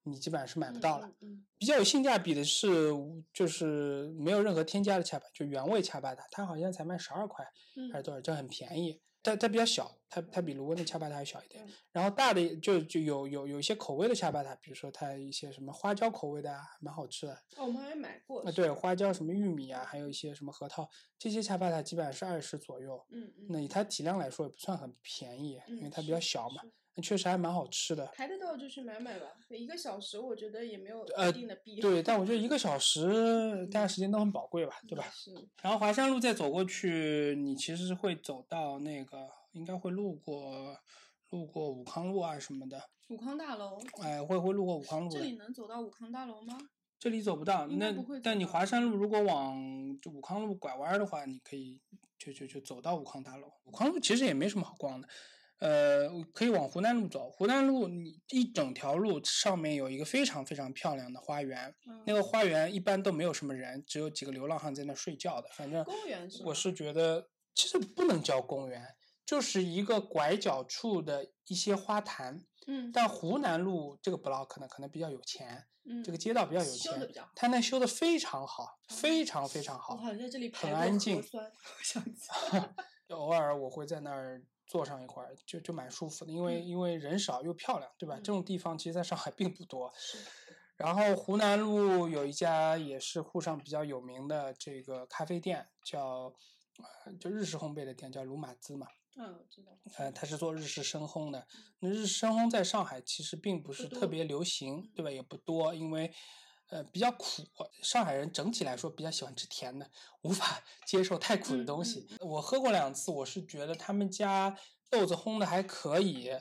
你基本上是买不到了。嗯比较有性价比的是，就是没有任何添加的恰巴，就原味恰巴塔，它好像才卖十二块嗯还是多少，就很便宜。它它比较小，它它比卢温的恰巴塔要小一点嗯。然后大的就就有有有一些口味的恰巴塔，比如说它一些什么花椒口味的啊，蛮好吃的。哦，我们还买过。啊，对，花椒什么玉米啊，还有一些什么核桃，这些恰巴塔基本上是二十左右。嗯嗯。那以它体量来说也不算很便宜，因为嗯它比较小嘛确实还蛮好吃的。排得到就去买买吧，一个小时我觉得也没有呃一定的必要。对，但我觉得一个 小时大家时间都很宝贵吧，对吧？是。然后华山路再走过去，你其实是会走到那个，应该会路过路过武康路啊什么的，武康大楼。哎，会会路过武康路。这里能走到武康大楼吗？这里走不到，那不会走但你华山路如果往就武康路拐弯儿的话，你可以就就就走到武康大楼。武康路其实也没什么好逛的，呃，可以往湖南路走。湖南路你一整条路上面有一个非常非常漂亮的花园，嗯那个花园一般都没有什么人，只有几个流浪汉在那睡觉的。反正公园是我是觉得其实不能叫公园，就是一个拐角处的一些花坛。嗯但湖南路这个 block 呢，可能比较有钱，嗯，这个街道比较有钱修得比较好，它那修的非常好，非常非常我好。好像在这里很安静，我想起就 偶尔我会在那儿坐上一会儿，就就蛮舒服的，因为、嗯因为人少又漂亮，对吧？嗯这种地方其实在上海 并不多。然后湖南路有一家也是沪上比较有名的这个咖啡店，叫呃就日式烘焙的店，叫鲁马兹嘛。嗯，我知道。呃，它是做日式深烘的。那日式深烘在上海其实并不是特别流行，对吧？也不多，因为呃比较苦。上海人整体来说比较喜欢吃甜的，无法 接受太苦的嗯东西。我喝过两次，我是觉得他们家豆子烘的还可以，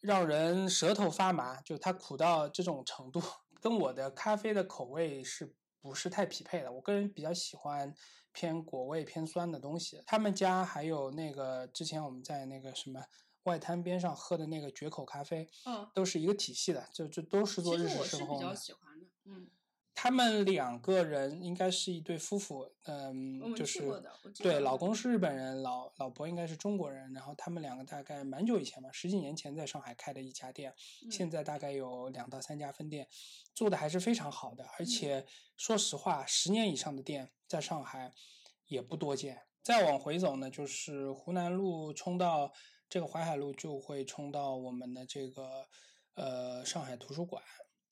让人舌头发麻，就它苦到这种程度，跟我的咖啡的口味是不是太匹配的？我个人比较喜欢偏果味、偏酸的东西。他们家还有那个之前我们在那个什么外滩边上喝的那个绝口咖啡，嗯，都是一个体系的，就就都是做日式深实我是比较。喜欢的，嗯，他们两个人应该是一对夫妇，嗯就是对，老公是日本人，老老婆应该是中国人，然后他们两个大概蛮久以前吧，十几年前在上海开的一家店，嗯现在大概有两到三家分店，做的还是非常好的，而且说实话，十年以上的店在上海也不多见。再往回走呢，就是湖南路冲到这个淮海路，就会冲到我们的这个呃上海图书馆，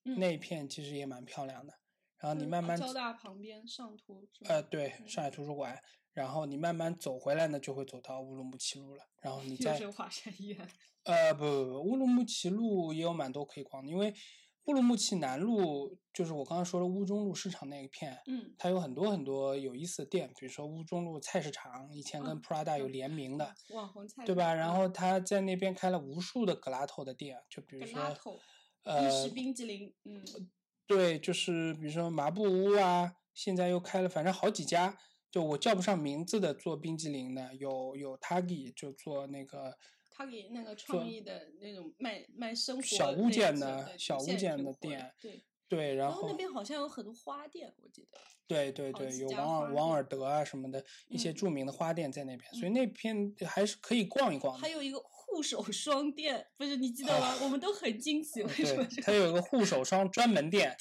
嗯那一片其实也蛮漂亮的。然后你嗯慢慢交大旁边上图是吧？呃，对，嗯。上海图书馆，然后你慢慢走回来呢，就会走到乌鲁木齐路了。然后你又再是华山医院，呃不不不，乌鲁木齐路也有蛮多可以逛的，因为乌鲁木齐南路就是我刚刚说的乌中路市场那一片，嗯，它有很多很多有意思的店，比如说乌中路菜市场，以前跟嗯 Prada 有嗯联名的，网红菜对吧？然后。他在那边开了无数的格拉头的店，就比如说呃式冰淇淋，嗯，对，就是比如说麻布屋啊，现在又开了，反正好几家，就我叫不上名字的做冰激凌的，有有 Tagi 就做那个他给那个创意的那种卖卖生活小物件的小物件的店对，对，然后那边好像有很多花店，我记得，对对对，有王尔王尔德啊什么的一些嗯。著名的花店在那边，所以嗯。那片还是可以逛一逛的。还有一个护手霜店，不是你记得吗？我们都很惊喜，为什么它有一个护手霜专门 店，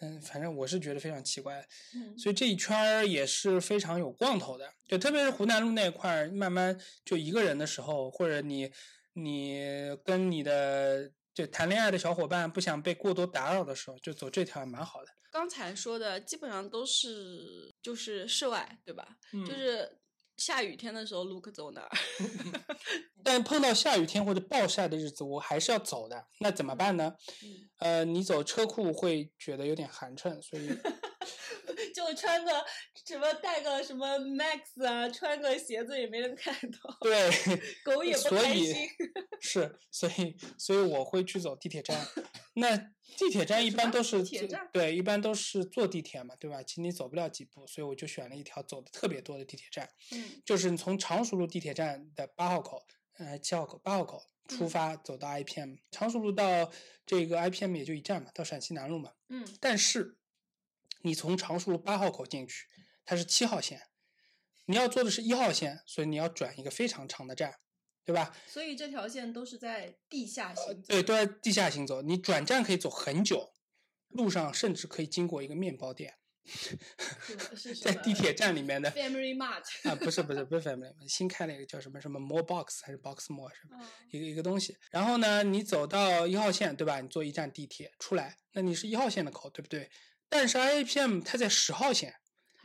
嗯，反正我是觉得非常奇怪。嗯所以这一圈儿也是非常有逛头的，就特别是湖南路那一块儿，慢慢就一个人的时候，或者你你跟你的就谈恋爱的小伙伴不想被过多打扰的时候，就走这条还蛮好的。刚才说的基本上都是就是室外，对吧？嗯就是下雨天的时候，Luke 走哪儿？但碰到下雨天或者暴晒的日子，我还是要走的，那怎么办呢？嗯呃，你走车库会觉得有点寒碜，所以 就穿个什么带个什么 Max 啊，穿个鞋子也没人看到，对，狗也不所以开心。是，所以所以我会去走地铁站。那地铁站一般都是地铁站对，一般都是坐地铁嘛，对吧？其实你走不了几步，所以我就选了一条走的特别多的地铁站，嗯就是你从常熟路地铁站的八号口，呃，七号口、八号口出嗯发，走到 IPM。常熟路到这个 IPM 也就一站嘛，到陕西南路嘛。嗯但是你从常熟路八号口进去，它是七号线，你要坐的是一号线，所以你要转一个非常长的站，对吧？所以这条线都是在地下行走。对，都在地下行走，你转站可以走很久，路上甚至可以经过一个面包店，在地铁站里面的 Family Mart。啊，不是不是不是 Family，新开了一个叫什么什么 More Box 还是 Box More 什么嗯一个一个东西。然后呢，你走到一号线，对吧？你坐一站地铁出来，那你是一号线的口，对不对？但是 IAPM 它在十号线，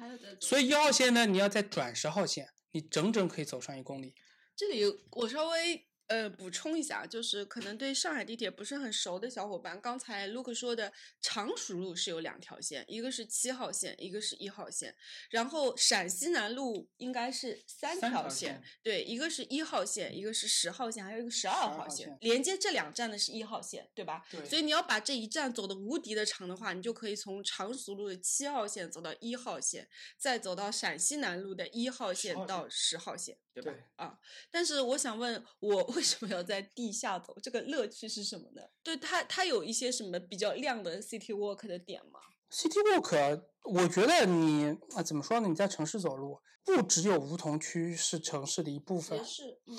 还有的，所以一号线呢，你要再转十号线，你整整可以走上一公里。这里我稍微呃补充一下，就是可能对上海地铁不是很熟的小伙伴，刚才 Luke 说的常熟路是有两条线，一个是七号线，一个是一号线，然后陕西南路应该是三三条条线，对，一个是一号线，一个是十号线，还有一个十二12号号线连接这两站的是一号线，对吧？对所以你要把这一站走的无敌的长的话，你就可以从常熟路的七号线走到一号线，再走到陕西南路的一号线到线十号线，对吧？对啊，但是我想问，我为什么要在地下走？这个乐趣是什么呢？对它，它有一些什么比较亮的 City Walk 的点吗？City Walk，我觉得你啊怎么说呢？你在城市走路，不只有梧桐区是城市的一部分也，是，嗯，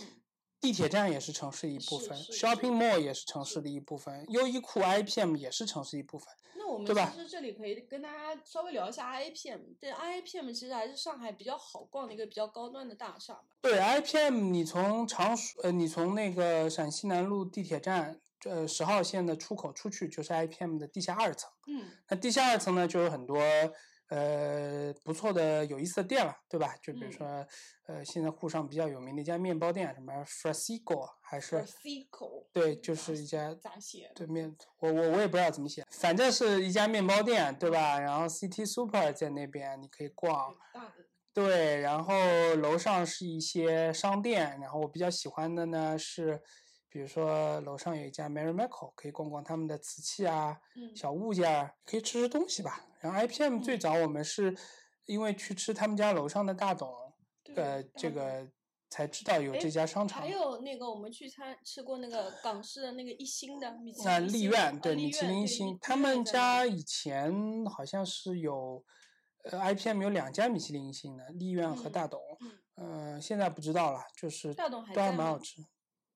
地铁站也是城市的一部分，shopping mall 也是城市的一部分，优衣库 IPM 也是城市一部分。那我们其实这里可以跟大家稍微聊一下 IAPM。对，IAPM 其实还是上海比较好逛的一个比较高端的大厦嘛。对 IPM，你从常熟呃，你从那个陕西南路地铁站呃十号线的出口出去，就是 IPM 的地下二层。嗯那地下二层呢，就有很多呃不错的有意思的店了，对吧？就比如嗯说、呃，现在沪上比较有名的一家面包店，什么 Frasico 还是 Frasico，对，就是一家咋写？对面，我我我也不知道怎么写，反正是一家面包店，对吧？然后 City Super 在那边，你可以逛。对，然后楼上是一些商店，然后我比较喜欢的呢是，比如说楼上有一家 Mary Michael，可以逛逛他们的瓷器啊、嗯小物件儿，可以吃吃东西吧。然后 IPM 最嗯早我们是因为去吃他们家楼上的大董，呃，这个才知道有哎这家商场还。有那个我们去餐吃过那个港式的那个一星的米其那林那丽苑对米其林一，星他们家以前好像是有，呃，IPM 有两家米其林星的，丽苑和嗯大董。嗯呃，现在不知道了，就是大董还都还蛮好吃，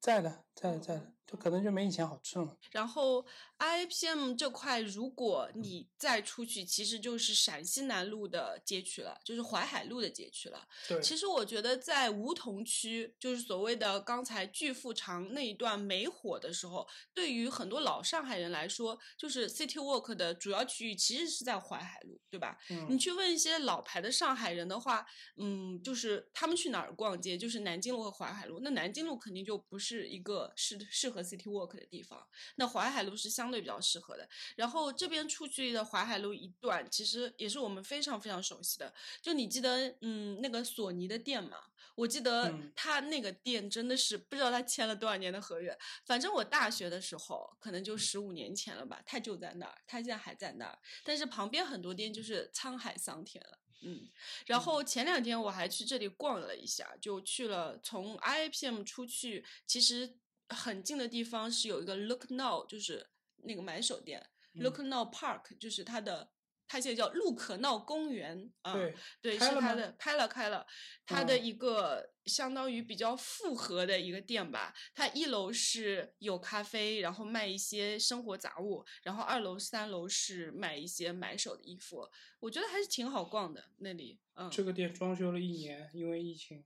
在的，在在就可能就没以前好吃了。然后 IPM 这块，如果你再出去，其实就是陕西南路的街区了，就是淮海路的街区了。对其实我觉得在梧桐区，就是所谓的刚才巨富长那一段没火的时候，对于很多老上海人来说，就是 City Walk 的主要区域其实是在淮海路，对吧？你嗯，去问一些老牌的上海人的话，嗯，就是他们去哪儿逛街，就是南京路和淮海路。那南京路肯定就不是一个适适合 City Walk 的地方，那淮海路是相对比较适合的。然后这边出去的淮海路一段，其实也是我们非常非常熟悉的。就你记得，嗯，那个索尼的店嘛？我记得嗯他那个店真的是不知道他签了多少年的合约，反正我大学的时候可能就十五年前了吧，他就在那儿，他现在还在那儿，但是旁边很多店就是沧海桑田了。嗯，然后前两天我还去这里逛了一下，就去了从 IAPM 出去，其实很近的地方是有一个 Look Now，就是那个买手店、嗯 Look Now Park，就是它的，它现在叫路可闹公园啊。对，是它的，开了开了，它的嗯一个相当于比较复合的一个店吧。它一楼是有咖啡，然后卖一些生活杂物，然后二楼、三楼是卖一些买手的衣服。我觉得还是挺好逛的那里，嗯。这个店装修了一年，因为疫情。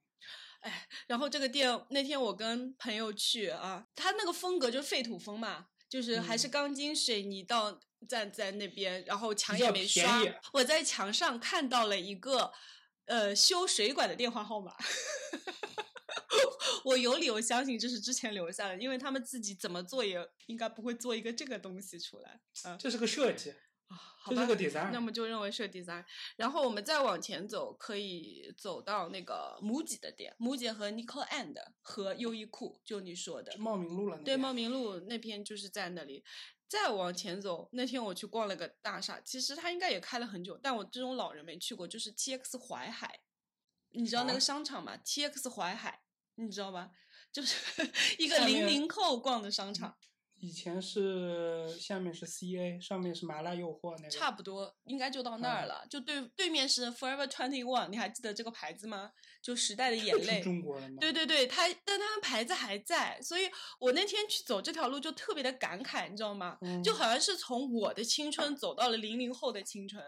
哎，然后这个店那天我跟朋友去啊，他那个风格就是废土风嘛，就是还是嗯钢筋水泥到站在那边，然后墙也没刷。我在墙上看到了一个呃修水管的电话号码。我有理由相信这是之前留下的，因为他们自己怎么做也应该不会做一个这个东西出来。啊，这是个设计，啊，好吧就是个 design。那么就认为是个 design。然后我们再往前走，可以走到那个母姐的店，母姐和 Nico and 和优衣库，就你说的，茂名路了那对，茂名路那边就是在那里。再往前走，那天我去逛了个大厦，其实它应该也开了很久，但我这种老人没去过，就是 T X 淮海，你知道那啊个商场吗？T X 淮海，你知道吧？就是 一个零零后逛的商场，以前是下面是 CA，上面是麻辣诱惑那个。差不多应该就到那儿嗯了。就对对面是 Forever Twenty One，你还记得这个牌子吗？就时代的眼泪。中国人吗？对对对，他但他们牌子还在，所以我那天去走这条路就特别的感慨，你知道吗？嗯就好像是从我的青春走到了零零后的青春。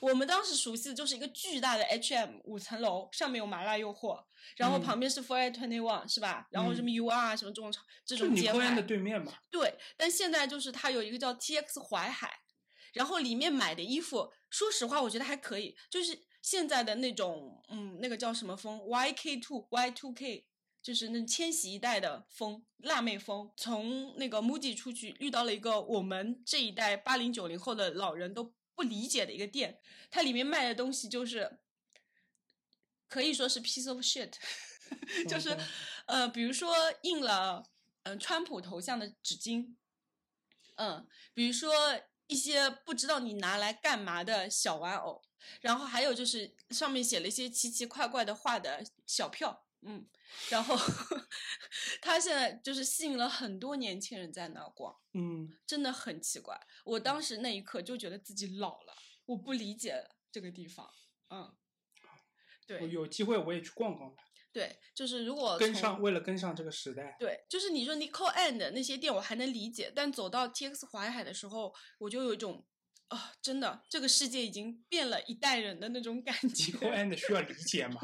我们当时熟悉的就是一个巨大的 H&M 五层楼，上面有麻辣诱惑，然后嗯旁边是 Forever Twenty One 是吧？然后什么 UR 啊什么这种这种街牌你科恩的。对面嘛。对，但现在就是它有一个叫 TX 淮海，然后里面买的衣服，说实话我觉得还可以，就是现在的那种，嗯，那个叫什么风，YK two Y two K，就是那千禧一代的风，辣妹风。从那个 MUJI 出去，遇到了一个我们这一代八零九零后的老人都不理解的一个店，它里面卖的东西就是。可以说是 piece of shit，就是呃，比如说印了嗯、呃川普头像的纸巾，嗯，比如说一些不知道你拿来干嘛的小玩偶，然后还有就是上面写了一些奇奇怪怪的画的小票，嗯，然后 他现在就是吸引了很多年轻人在那儿逛，嗯，真的很奇怪。我当时那一刻就觉得自己老了，我不理解这个地方，嗯，对有机会我也去逛逛的，对，就是如果跟上，为了跟上这个时代。对，就是你说 Nico and 那些店我还能理解，但走到 TX 淮海的时候，我就有一种啊、真的这个世界已经变了一代人的那种感觉。And 需要理解吗？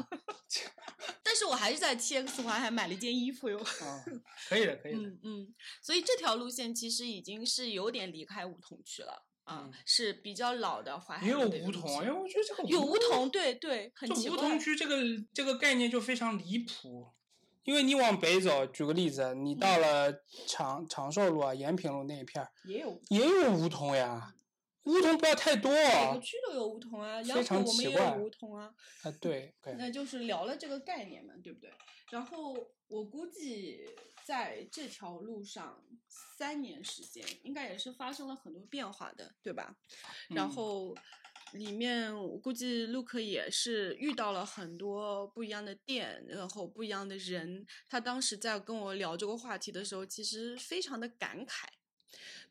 但是我还是在 TX 淮海买了一件衣服哟。啊，可以的，可以的。嗯嗯，所以这条路线其实已经是有点离开梧桐区了啊，嗯是比较老的淮海也有梧桐，线因为我觉得这个有梧桐，对对，很就梧奇怪。桐区这个这个概念就非常离谱，因为你往北走，举个例子，你嗯到了长长寿路啊、延平路那一片儿也有，也有梧桐呀，梧桐不要太多每啊个。区都有梧桐啊，非杨浦常我们也有梧桐啊。啊，对 对，那就是聊了这个概念嘛，对不对？然后我估计在这条路上三年时间，应该也是发生了很多变化的，对吧？然嗯后里面我估计 Luke 也是遇到了很多不一样的店，然后不一样的人。他当时在跟我聊这个话题的时候，其实非常的感慨。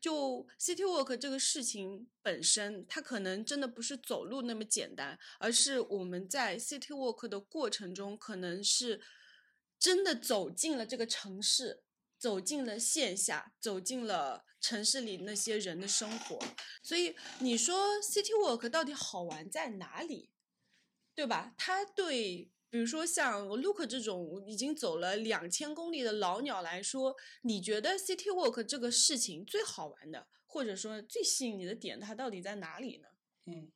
就 City Walk 这个事情本身，它可能真的不是走路那么简单，而是我们在 City Walk 的过程中，可能是真的走进了这个城市，走进了线下，走进了城市里那些人的生活。所以你说 City Walk 到底好玩在哪里？对吧？它对，比如说像 Luke 这种已经走了两千公里的老鸟来说，你觉得 City Walk 这个事情最好玩的，或者说最吸引你的点，它到底在哪里呢？嗯，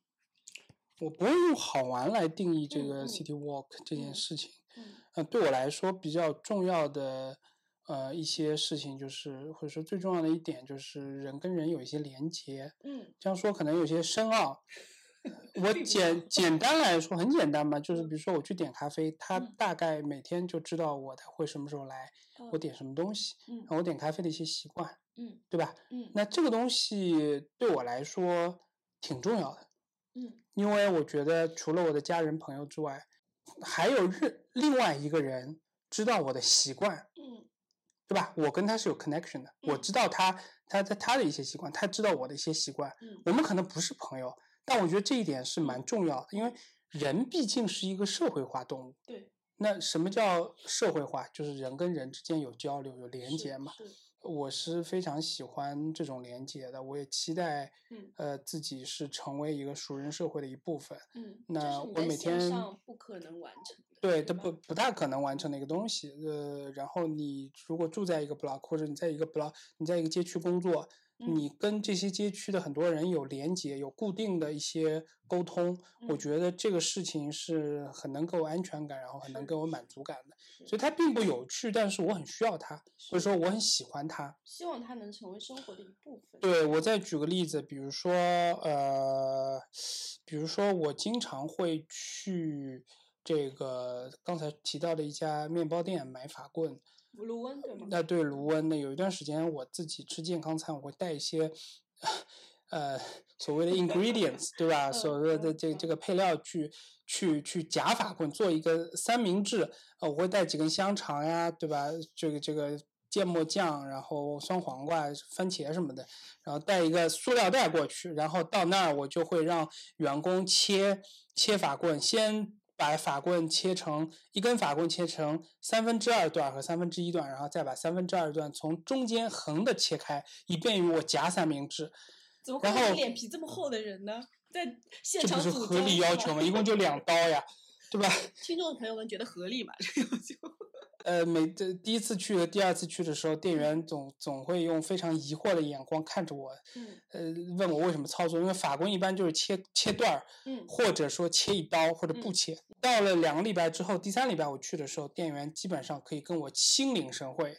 我不会用好玩来定义这个 City Walk 这件嗯事情。嗯呃，对我来说比较重要的呃一些事情，就是或者说最重要的一点，就是人跟人有一些连接。嗯这样说可能有些深奥。我简简单来说很简单嘛，就是嗯比如说我去点咖啡，他嗯。大概每天就知道我会什么时候来，我嗯点什么东西，嗯。然后我点咖啡的一些习惯，嗯。对吧？嗯。那这个东西对我来说挺重要的，嗯。因为我觉得除了我的家人朋友之外，还有另另外一个人知道我的习惯，嗯。对吧？我跟他是有 connection 的，我嗯。知道他他他他的一些习惯，他知道我的一些习惯，嗯。我们可能不是朋友，但我觉得这一点是蛮嗯重要的，因为人毕竟是一个社会化动物。对，那什么叫社会化？就是人跟人之间有交流、有连接嘛。是我是非常喜欢这种连接的，我也期待，嗯呃，自己是成为一个熟人社会的一部分。嗯，那我每天上不可能完成的，对，对吧它不不大可能完成的一个东西。呃，然后你如果住在一个 block，或者你在一个 block，你在一个街区工作，你跟这些街区的很多人有连接，有固定的一些沟通，我嗯觉得这个事情是很能给我安全感，然后很能是给我满足感的。所以它并不有趣，但是我很需要它，或者说我很喜欢它。希望它能成为生活的一部分。对，我再举个例子，比如说，呃，比如说我经常会去这个刚才提到的一家面包店买法棍。卢温对吗？那对卢温的有一段时间，我自己吃健康餐，我会带一些，呃，所谓的 ingredients，对吧？嗯所谓的嗯这这个配料去去去夹法棍，做一个三明治。呃，我会带几根香肠呀，对吧？这个这个芥末酱，然后酸黄瓜、番茄什么的，然后带一个塑料袋过去，然后到那儿我就会让员工切切法棍，先把法棍切成一根法棍切成三分之二段和三分之一段，然后再把三分之二段从中间横的切开，以便于我夹三明治。怎么会脸皮这么厚的人呢？在现场组不是合理要求吗？一共就两刀呀，对吧？听众朋友们觉得合理吗？这个要求。呃，每这第一次去和第二次去的时候，店员总总会用非常疑惑的眼光看着我，嗯呃，问我为什么操作，因为法棍一般就是切切段儿，嗯或者说切一刀或者不嗯切。到了两个礼拜之后，第三礼拜我去的时候，店员基本上可以跟我心领神会，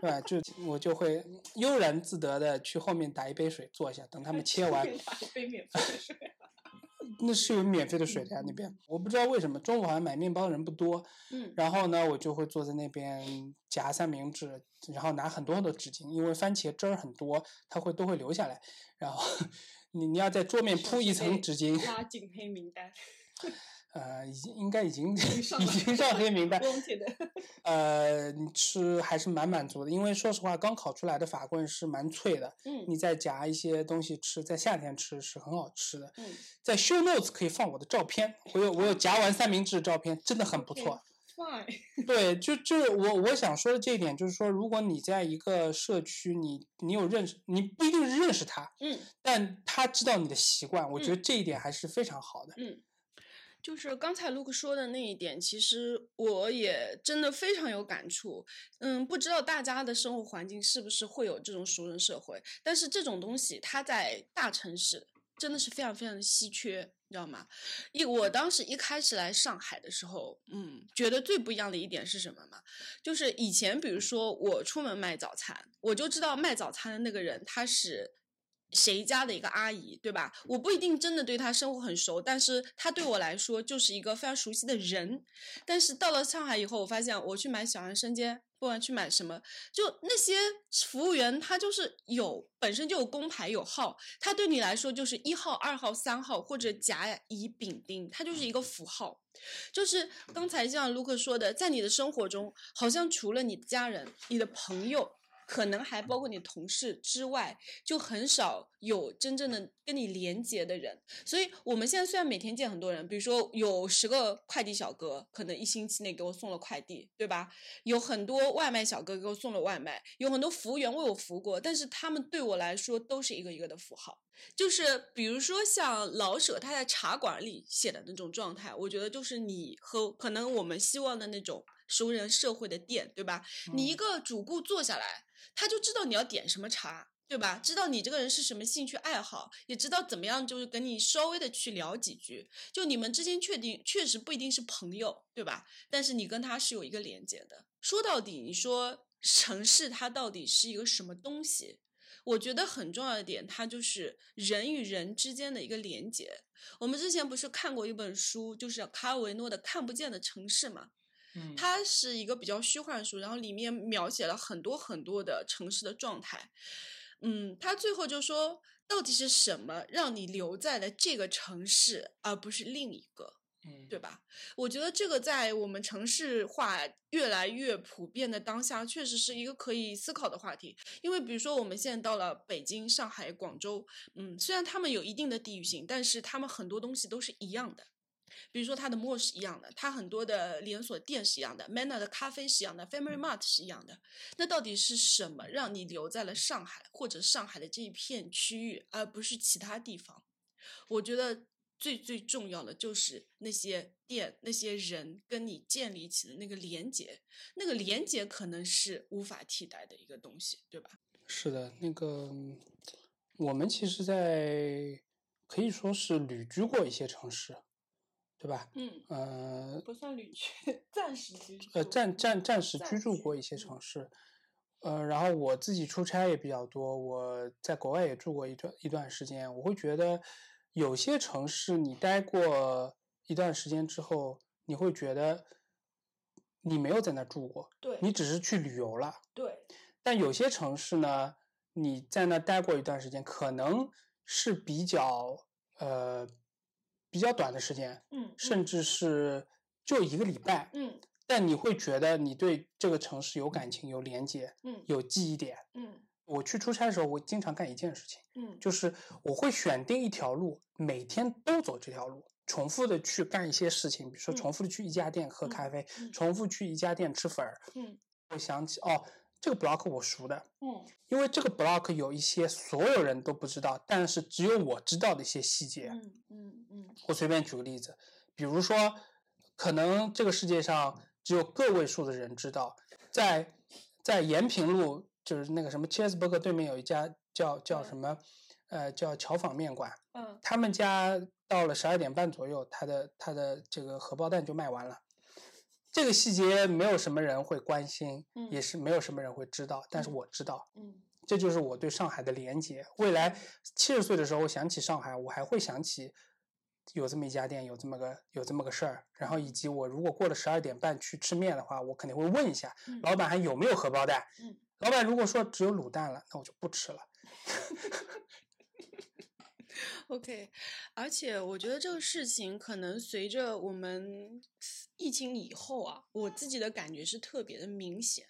对吧？就 我就会悠然自得的去后面打一杯水坐下，等他们 切完。打一杯免费的水。那是有免费的水的呀，那边我不知道为什么中午好像买面包的人不多，嗯然后呢，我就会坐在那边夹三明治，然后拿很多很多纸巾，因为番茄汁儿很多，它会都会流下来。然后 你你要在桌面铺一层纸巾，拉进黑名单。呃，已经应该已经已经上 黑名单。呃，你吃还是蛮满足的，因为说实话，刚烤出来的法棍是蛮脆的，嗯你再夹一些东西吃，在夏天吃是很好吃的。嗯，在 show notes 可以放我的照片，我有我有夹完三明治的照片，真的很不错。Fine。对，就就是我我想说的这一点，就是说，如果你在一个社区，你你有认识，你不一定是认识他，嗯但他知道你的习惯，我觉得这一点还是非常好的。嗯。就是刚才 Luke 说的那一点，其实我也真的非常有感触。嗯，不知道大家的生活环境是不是会有这种熟人社会，但是这种东西它在大城市真的是非常非常的稀缺，你知道吗？一我当时一开始来上海的时候，嗯，觉得最不一样的一点是什么嘛？就是以前比如说我出门卖早餐，我就知道卖早餐的那个人他是。谁家的一个阿姨，对吧？我不一定真的对她生活很熟，但是她对我来说就是一个非常熟悉的人。但是到了上海以后，我发现我去买小杨生煎，不管去买什么，就那些服务员他就是有本身就有工牌有号，他对你来说就是一号、二号、三号或者甲乙丙丁，它就是一个符号。就是刚才像卢克说的，在你的生活中，好像除了你的家人、你的朋友，可能还包括你同事之外，就很少有真正的跟你连接的人。所以我们现在虽然每天见很多人，比如说有十个快递小哥，可能一星期内给我送了快递，对吧？有很多外卖小哥给我送了外卖，有很多服务员为我服务过，但是他们对我来说都是一个一个的符号。就是比如说像老舍他在茶馆里写的那种状态，我觉得就是你和可能我们希望的那种熟人社会的店，对吧？你一个主顾坐下来，他就知道你要点什么茶。对吧？知道你这个人是什么兴趣爱好，也知道怎么样，就是跟你稍微的去聊几句。就你们之间确定确实不一定是朋友，对吧？但是你跟他是有一个连接的。说到底，你说城市它到底是一个什么东西？我觉得很重要的点，它就是人与人之间的一个连接。我们之前不是看过一本书，就是卡尔维诺的《看不见的城市》嘛？嗯它是一个比较虚幻的书，然后里面描写了很多很多的城市的状态。嗯，他最后就说，到底是什么让你留在了这个城市，而不是另一个？嗯对吧？我觉得这个在我们城市化越来越普遍的当下，确实是一个可以思考的话题。因为比如说我们现在到了北京、上海、广州，嗯，虽然他们有一定的地域性，但是他们很多东西都是一样的。比如说它的墨是一样的，它很多的连锁店是一样的，Manner 的咖啡是一样的，Family Mart 是一样的。那到底是什么让你留在了上海或者上海的这一片区域，而不是其他地方？我觉得最最重要的就是那些店、那些人跟你建立起的那个连接，那个连接可能是无法替代的一个东西，对吧？是的，那个我们其实，在可以说是旅居过一些城市，对吧？嗯，呃不算旅居，暂时居住。呃，暂暂暂时居住过一些嗯城市，呃，然后我自己出差也比较多，我在国外也住过一段一段时间，我会觉得有些城市你待过一段时间之后，你会觉得你没有在那住过，对你只是去旅游了。对，但有些城市呢，你在那待过一段时间，可能是比较呃比较短的时间，嗯，甚至是就一个礼拜，嗯。但你会觉得你对这个城市有感情、有连接、嗯。有记忆点。嗯。我去出差的时候，我经常干一件事情，嗯。就是我会选定一条路，每天都走这条路，重复的去干一些事情，比如说嗯。重复的去一家店喝嗯咖啡，嗯。重复去一家店吃粉儿，嗯。我想起哦，这个 block 我熟的，嗯因为这个 block 有一些所有人都不知道，但是只有我知道的一些细节。嗯嗯嗯我随便举个例子，比如说，可能这个世界上只有个位数的人知道，在在延平路，就是那个什么 Cheeseburger 对面有一家叫叫什么，呃，叫巧坊面馆，嗯他们家到了十二点半左右，他的他的这个荷包蛋就卖完了。这个细节没有什么人会关心，嗯也是没有什么人会知道，但是嗯我知道，嗯这就是我对上海的连接。未来七十岁的时候，我想起上海，我还会想起有这么一家店，有这么个有这么个事儿。然后以及我如果过了十二点半去吃面的话，我肯定会问一下嗯老板还有没有荷包蛋。嗯老板如果说只有卤蛋了，那我就不吃了。OK，而且我觉得这个事情可能随着我们疫情以后啊，我自己的感觉是特别的明显。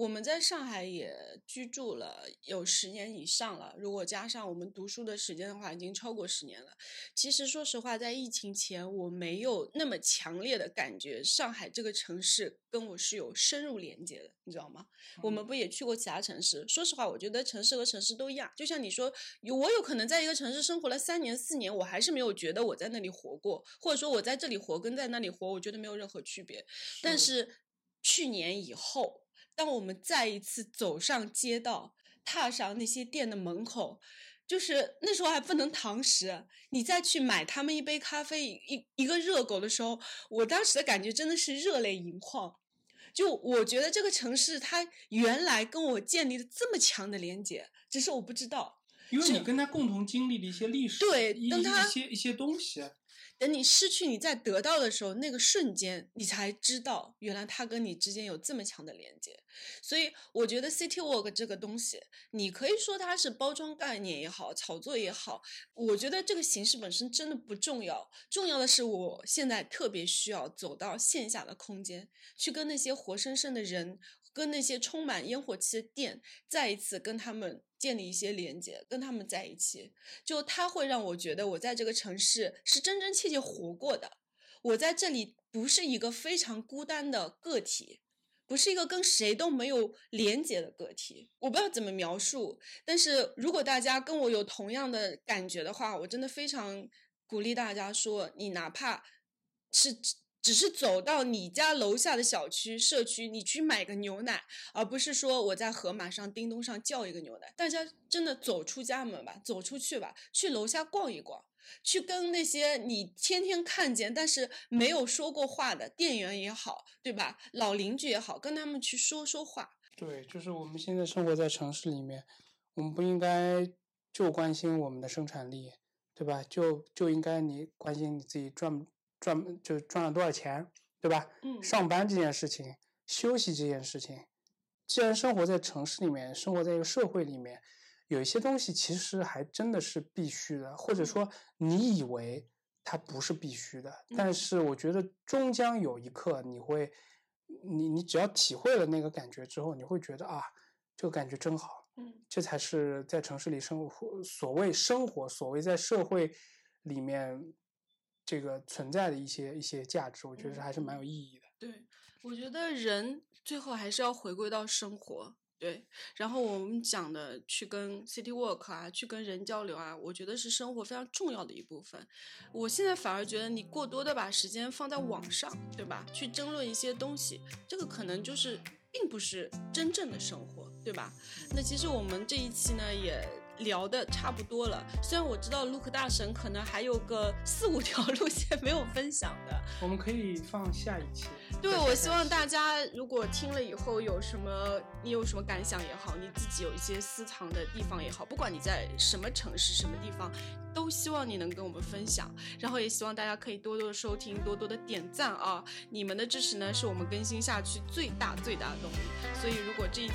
我们在上海也居住了有十年以上了，如果加上我们读书的时间的话，已经超过十年了。其实说实话，在疫情前，我没有那么强烈的感觉上海这个城市跟我是有深入连接的，你知道吗？我们不也去过其他城市？说实话，我觉得城市和城市都一样。就像你说，有我有可能在一个城市生活了三年、四年，我还是没有觉得我在那里活过，或者说我在这里活跟在那里活，我觉得没有任何区别。但是去年以后，当我们再一次走上街道，踏上那些店的门口，就是那时候还不能堂食，你再去买他们一杯咖啡、一一个热狗的时候，我当时的感觉真的是热泪盈眶。就我觉得这个城市它原来跟我建立了这么强的连接，只是我不知道。因为你跟他共同经历了一些历史，对一一些一些东西。等你失去，你再得到的时候，那个瞬间，你才知道原来它跟你之间有这么强的连接。所以我觉得 City Walk 这个东西，你可以说它是包装概念也好，炒作也好，我觉得这个形式本身真的不重要，重要的是我现在特别需要走到线下的空间，去跟那些活生生的人。跟那些充满烟火气的店，再一次跟他们建立一些连接，跟他们在一起，就它会让我觉得我在这个城市是真真切切活过的。我在这里不是一个非常孤单的个体，不是一个跟谁都没有连接的个体。我不知道怎么描述，但是如果大家跟我有同样的感觉的话，我真的非常鼓励大家说，你哪怕是只是走到你家楼下的小区、社区，你去买个牛奶，而不是说我在盒马上、叮咚上叫一个牛奶。大家真的走出家门吧，走出去吧，去楼下逛一逛，去跟那些你天天看见但是没有说过话的店员也好，对吧？老邻居也好，跟他们去说说话。对，就是我们现在生活在城市里面，我们不应该就关心我们的生产力，对吧？就就应该你关心你自己赚赚就赚了多少钱，对吧？嗯。上班这件事情，休息这件事情，既然生活在城市里面，生活在一个社会里面，有一些东西其实还真的是必须的，或者说你以为它不是必须的，但嗯。是我觉得终将有一刻你会，你你只要体会了那个感觉之后，你会觉得啊，这个感觉真好，嗯。这才是在城市里生活，所谓生活，所谓在社会里面这个存在的一些一些价值，我觉得还是蛮有意义的。对，我觉得人最后还是要回归到生活。对，然后我们讲的去跟 City Walk 啊，去跟人交流啊，我觉得是生活非常重要的一部分。我现在反而觉得你过多的把时间放在网上，对吧？去争论一些东西，这个可能就是并不是真正的生活，对吧？那其实我们这一期呢也。聊的差不多了，虽然我知道 Look 大神可能还有个四五条路线没有分享的，我们可以放下一期。对，我希望大家如果听了以后有什么，你有什么感想也好，你自己有一些私藏的地方也好，不管你在什么城市、什么地方，都希望你能跟我们分享。然后也希望大家可以多多的收听，多多的点赞啊！你们的支持呢，是我们更新下去最大最大的动力。所以如果这一期，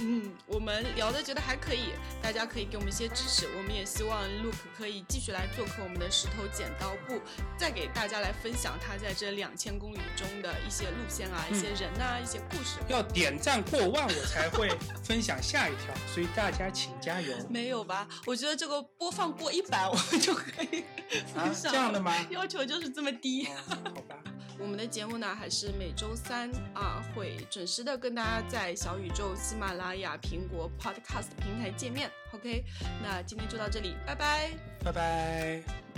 嗯，我们聊的觉得还可以，大家可以给我们一些支持。我们也希望 Look 可以继续来做客我们的石头剪刀布，再给大家来分享他在这两千公里中的一些。路线啊，一些人呐，一些故事，要点赞过万我才会分享下一条，所以大家请加油。没有吧？我觉得这个播放过一百，我们就可以分享。这样的吗？要求就是这么低。好吧。我们的节目呢，还是每周三啊，会准时的跟大家在小宇宙、喜马拉雅、苹果 Podcast 平台见面。OK，那今天就到这里，拜拜，拜拜。